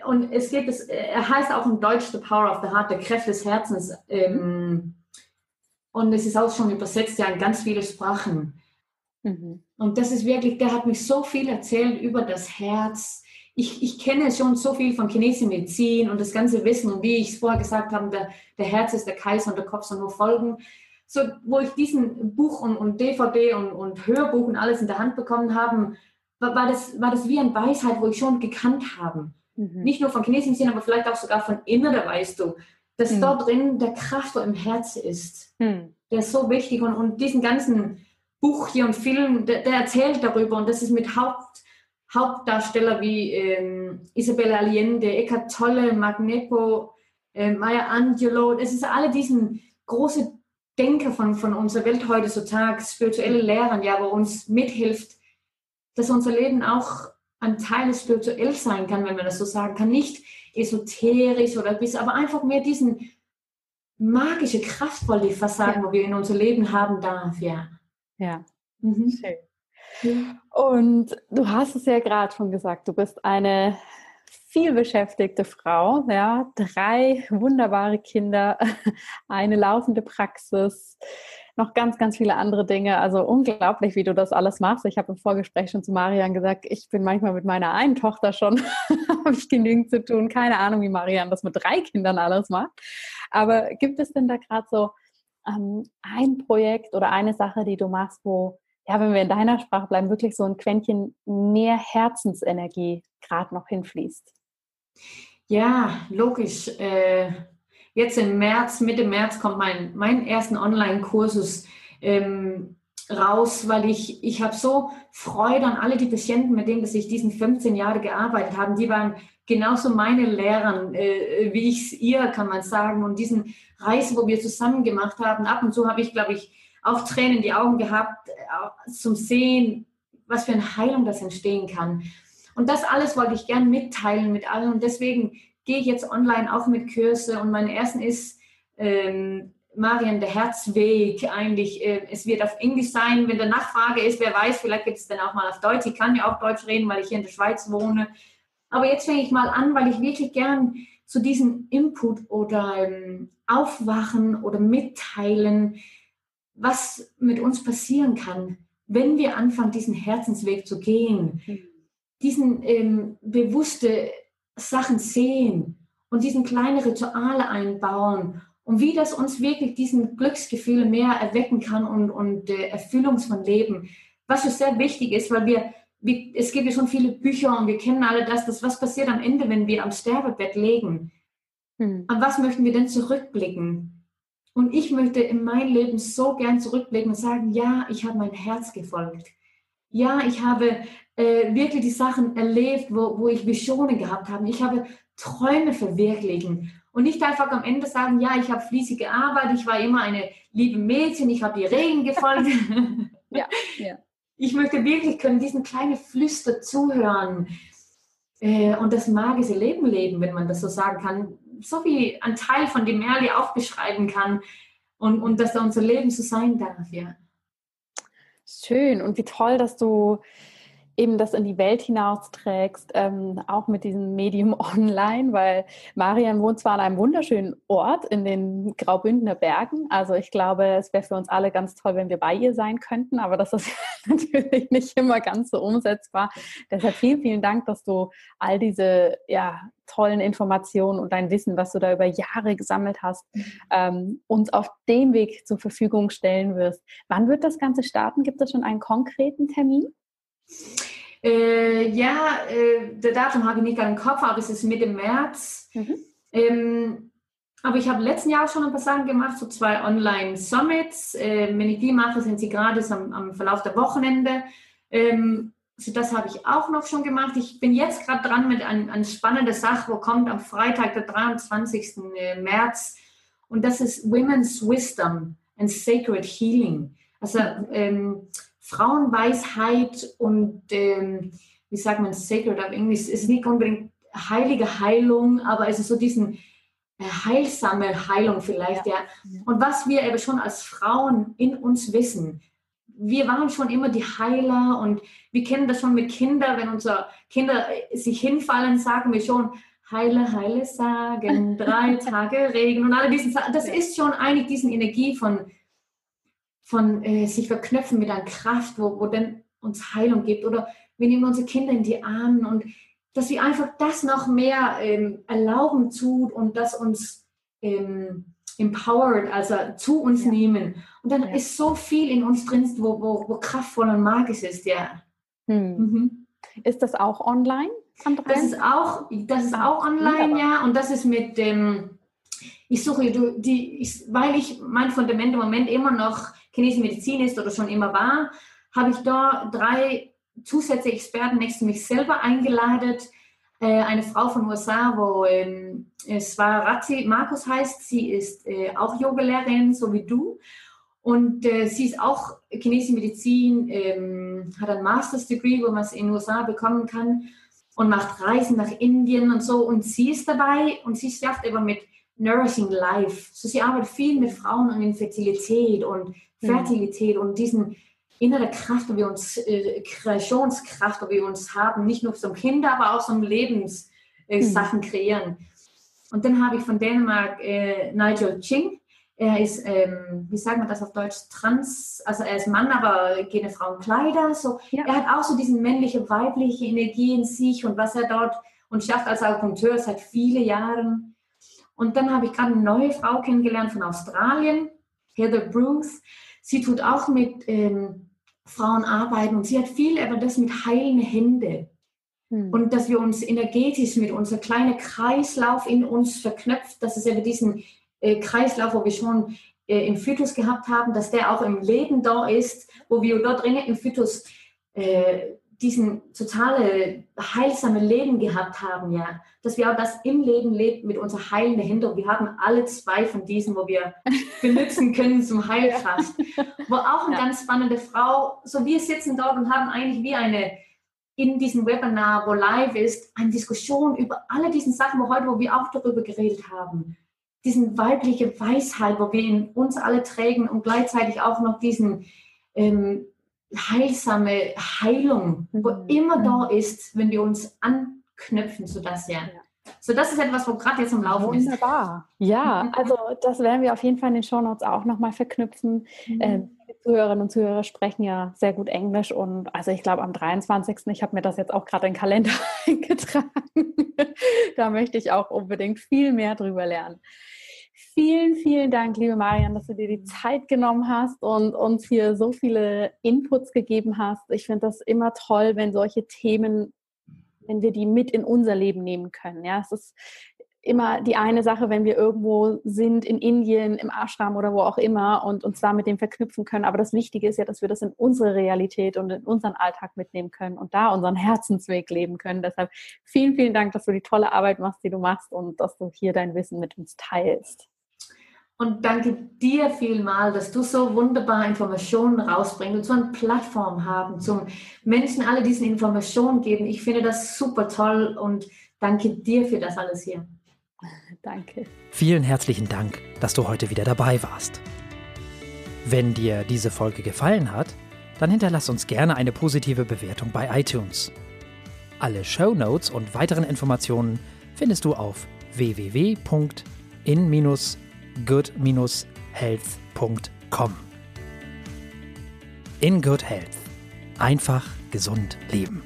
und es geht, es, er heißt auch in Deutsch The Power of the Heart, der Kräfte des Herzens. Ähm, und es ist auch schon übersetzt ja in ganz viele Sprachen. Mhm. Und das ist wirklich, der hat mich so viel erzählt über das Herz. Ich, ich kenne schon so viel von chinesischer Medizin und das ganze Wissen und wie ich es vorher gesagt habe, der, der Herz ist der Kaiser und der Kopf soll nur folgen. So, wo ich diesen Buch und, und DVD und, und Hörbuch und alles in der Hand bekommen habe, war, war, das, war das wie eine Weisheit, wo ich schon gekannt habe. Mhm. Nicht nur von chinesischen Sinn, aber vielleicht auch sogar von innen, da weißt du, dass mhm. dort drin der Kraft im Herzen ist. Mhm. Der ist so wichtig und, und diesen ganzen Buch hier und Film, der, der, erzählt darüber und das ist mit Haupt, Hauptdarsteller wie ähm, Isabella Allende, Eckhart Tolle, Magneto, äh, Maya Angelou, es ist alle diesen großen Denker von, von unserer Welt heute so Tag, spirituelle Lehrer, ja, wo uns mithilft, dass unser Leben auch ein Teil spirituell sein kann, wenn man das so sagen kann. Nicht esoterisch oder bis, aber einfach mehr diesen magische Kraft, wollte ich fast sagen, ja. wo wir in unser Leben haben darf, ja. Ja, mhm. schön. Und du hast es ja gerade schon gesagt, du bist eine vielbeschäftigte Frau, ja, drei wunderbare Kinder, eine laufende Praxis, noch ganz, ganz viele andere Dinge. Also unglaublich, wie du das alles machst. Ich habe im Vorgespräch schon zu Marian gesagt, ich bin manchmal mit meiner einen Tochter schon, habe ich genügend zu tun. Keine Ahnung, wie Marian das mit drei Kindern alles macht. Aber gibt es denn da gerade so ähm, ein Projekt oder eine Sache, die du machst, wo, ja, wenn wir in deiner Sprache bleiben, wirklich so ein Quäntchen mehr Herzensenergie gerade noch hinfließt? Ja, logisch. Äh jetzt im März, Mitte März kommt mein, mein ersten Online-Kursus ähm, raus, weil ich, ich habe so Freude an alle die Patienten, mit denen dass ich diesen 15 Jahre gearbeitet habe. Die waren genauso meine Lehrer, äh, wie ich es ihr, kann man sagen. Und diesen Reisen, wo wir zusammen gemacht haben, ab und zu habe ich, glaube ich, auch Tränen in die Augen gehabt, äh, zum Sehen, was für eine Heilung das entstehen kann. Und das alles wollte ich gern mitteilen mit allen. Und deswegen gehe ich jetzt online auch mit Kurse. Und mein ersten ist ähm, Marian, der Herzweg eigentlich. Äh, es wird auf Englisch sein. Wenn der Nachfrage ist, wer weiß, vielleicht gibt es dann auch mal auf Deutsch. Ich kann ja auch Deutsch reden, weil ich hier in der Schweiz wohne. Aber jetzt fange ich mal an, weil ich wirklich gern zu diesem Input oder ähm, Aufwachen oder Mitteilen, was mit uns passieren kann, wenn wir anfangen, diesen Herzensweg zu gehen, mhm. diesen ähm, bewusste Sachen sehen und diesen kleine Rituale einbauen und wie das uns wirklich diesen Glücksgefühl mehr erwecken kann und, und äh, Erfüllung von Leben. Was so sehr wichtig ist, weil wir, wir, es gibt ja schon viele Bücher und wir kennen alle das, dass was passiert am Ende, wenn wir am Sterbebett legen. Hm. An was möchten wir denn zurückblicken? Und ich möchte in mein Leben so gern zurückblicken und sagen, ja, ich habe mein Herz gefolgt. Ja, ich habe äh, wirklich die Sachen erlebt, wo, wo ich Visionen gehabt habe. Ich habe Träume verwirklichen. Und nicht einfach am Ende sagen, ja, ich habe fließig gearbeitet, ich war immer eine liebe Mädchen, ich habe die Regeln gefolgt. ja, ja. Ich möchte wirklich können diesen kleinen Flüster zuhören äh, und das magische Leben leben, wenn man das so sagen kann. So wie ein Teil von dem Merli auch beschreiben kann und, und dass da unser Leben so sein darf, ja. Schön. Und wie toll, dass du eben das in die Welt hinausträgst, ähm, auch mit diesem Medium online, weil Marian wohnt zwar an einem wunderschönen Ort in den Graubündner Bergen. Also ich glaube, es wäre für uns alle ganz toll, wenn wir bei ihr sein könnten, aber das ist natürlich nicht immer ganz so umsetzbar. Deshalb vielen, vielen Dank, dass du all diese ja, tollen Informationen und dein Wissen, was du da über Jahre gesammelt hast, ähm, uns auf dem Weg zur Verfügung stellen wirst. Wann wird das Ganze starten? Gibt es schon einen konkreten Termin? Äh, ja, äh, der Datum habe ich nicht im Kopf, aber es ist Mitte März. Mhm. Ähm, aber ich habe letzten Jahr schon ein paar Sachen gemacht, so zwei Online-Summits. Äh, wenn ich die mache, sind sie gerade am, am, Verlauf der Wochenende. Ähm, so das habe ich auch noch schon gemacht. Ich bin jetzt gerade dran mit einer ein spannender Sache, wo kommt am Freitag, der 23. Äh, März. Und das ist Women's Wisdom and Sacred Healing. Also ähm, Frauenweisheit und, ähm, wie sagt man, sacred auf Englisch, ist nicht unbedingt heilige Heilung, aber es ist so diesen äh, heilsame Heilung vielleicht, ja. ja. Und was wir aber schon als Frauen in uns wissen, wir waren schon immer die Heiler und wir kennen das schon mit Kindern, wenn unsere Kinder äh, sich hinfallen, sagen wir schon, Heile, Heile sagen, drei Tage Regen und alle diesen Sachen. Das ist schon eigentlich diese Energie von von äh, sich verknüpfen mit einer Kraft, wo, wo dann uns Heilung gibt. Oder wir nehmen unsere Kinder in die Arme und dass wir einfach das noch mehr ähm, erlauben tut und das uns ähm, empowered, also zu uns ja. nehmen. Und dann ja. ist so viel in uns drin, wo, wo, wo kraftvoll und magisch ist, ja. Hm. Mhm. Ist das auch online? Das ist auch, das ist auch online, Wunderbar. ja. Und das ist mit dem, ich suche die, ich, weil ich mein Fundament im Moment immer noch chinesische Medizin ist oder schon immer war, habe ich da drei zusätzliche Experten nächst mich selber eingeladen. Äh, eine Frau von USA, wo ähm, Svarati Markus heißt, sie ist äh, auch Yogalehrerin, so wie du. Und äh, sie ist auch chinesische Medizin, ähm, hat ein Master's Degree, wo man es in USA bekommen kann und macht Reisen nach Indien und so. Und sie ist dabei und sie schafft aber mit Nourishing Life. So, sie arbeitet viel mit Frauen und Infertilität und Fertilität mhm. und diesen innere Kraft, die wir uns, äh, Kreationskraft, die wir uns haben, nicht nur zum Kinder, aber auch zum Lebenssachen äh, mhm. kreieren. Und dann habe ich von Dänemark äh, Nigel Ching. Er ist, ähm, wie sagt man das auf Deutsch, trans, also er ist Mann, aber keine Frauenkleider. So, ja. Er hat auch so diese männliche, weibliche Energie in sich und was er dort und schafft als Akupunkteur seit vielen Jahren. Und dann habe ich gerade eine neue Frau kennengelernt von Australien, Heather Bruce. Sie tut auch mit ähm, Frauen arbeiten und sie hat viel, aber das mit heilenden Händen. Hm. Und dass wir uns energetisch mit unserem kleinen Kreislauf in uns verknüpft, dass es eben diesen äh, Kreislauf, wo wir schon äh, im Fötus gehabt haben, dass der auch im Leben da ist, wo wir dort drinnen im Fötus äh, diesen totale heilsame Leben gehabt haben, ja, dass wir auch das im Leben lebt mit unserer heilenden Hände. Wir haben alle zwei von diesen, wo wir benutzen können zum Heilkraft. Wo auch eine ja. ganz spannende Frau, so wir sitzen dort und haben eigentlich wie eine in diesem Webinar, wo live ist, eine Diskussion über alle diesen Sachen, wo heute, wo wir auch darüber geredet haben. Diesen weibliche Weisheit, wo wir in uns alle trägen und gleichzeitig auch noch diesen ähm, heilsame Heilung, wo mhm. immer da mhm. ist, wenn wir uns anknüpfen zu das ja. So, das ist etwas, wo gerade jetzt im Laufen Wunderbar. ist. Wunderbar. Ja, also das werden wir auf jeden Fall in den Shownotes auch nochmal verknüpfen. Mhm. Äh, die Zuhörerinnen und Zuhörer sprechen ja sehr gut Englisch und also ich glaube am 23. Ich habe mir das jetzt auch gerade in den Kalender eingetragen. da möchte ich auch unbedingt viel mehr drüber lernen. Vielen, vielen Dank, liebe Marian, dass du dir die Zeit genommen hast und uns hier so viele Inputs gegeben hast. Ich finde das immer toll, wenn solche Themen, wenn wir die mit in unser Leben nehmen können. Ja, es ist immer die eine Sache, wenn wir irgendwo sind, in Indien, im Ashram oder wo auch immer und uns da mit dem verknüpfen können. Aber das Wichtige ist ja, dass wir das in unsere Realität und in unseren Alltag mitnehmen können und da unseren Herzensweg leben können. Deshalb vielen, vielen Dank, dass du die tolle Arbeit machst, die du machst und dass du hier dein Wissen mit uns teilst. Und danke dir vielmal, dass du so wunderbar Informationen rausbringst und so eine Plattform haben, zum Menschen alle diese Informationen geben. Ich finde das super toll und danke dir für das alles hier. Danke. Vielen herzlichen Dank, dass du heute wieder dabei warst. Wenn dir diese Folge gefallen hat, dann hinterlass uns gerne eine positive Bewertung bei iTunes. Alle Show Notes und weiteren Informationen findest du auf www.in- good-health.com. In Good Health. Einfach gesund leben.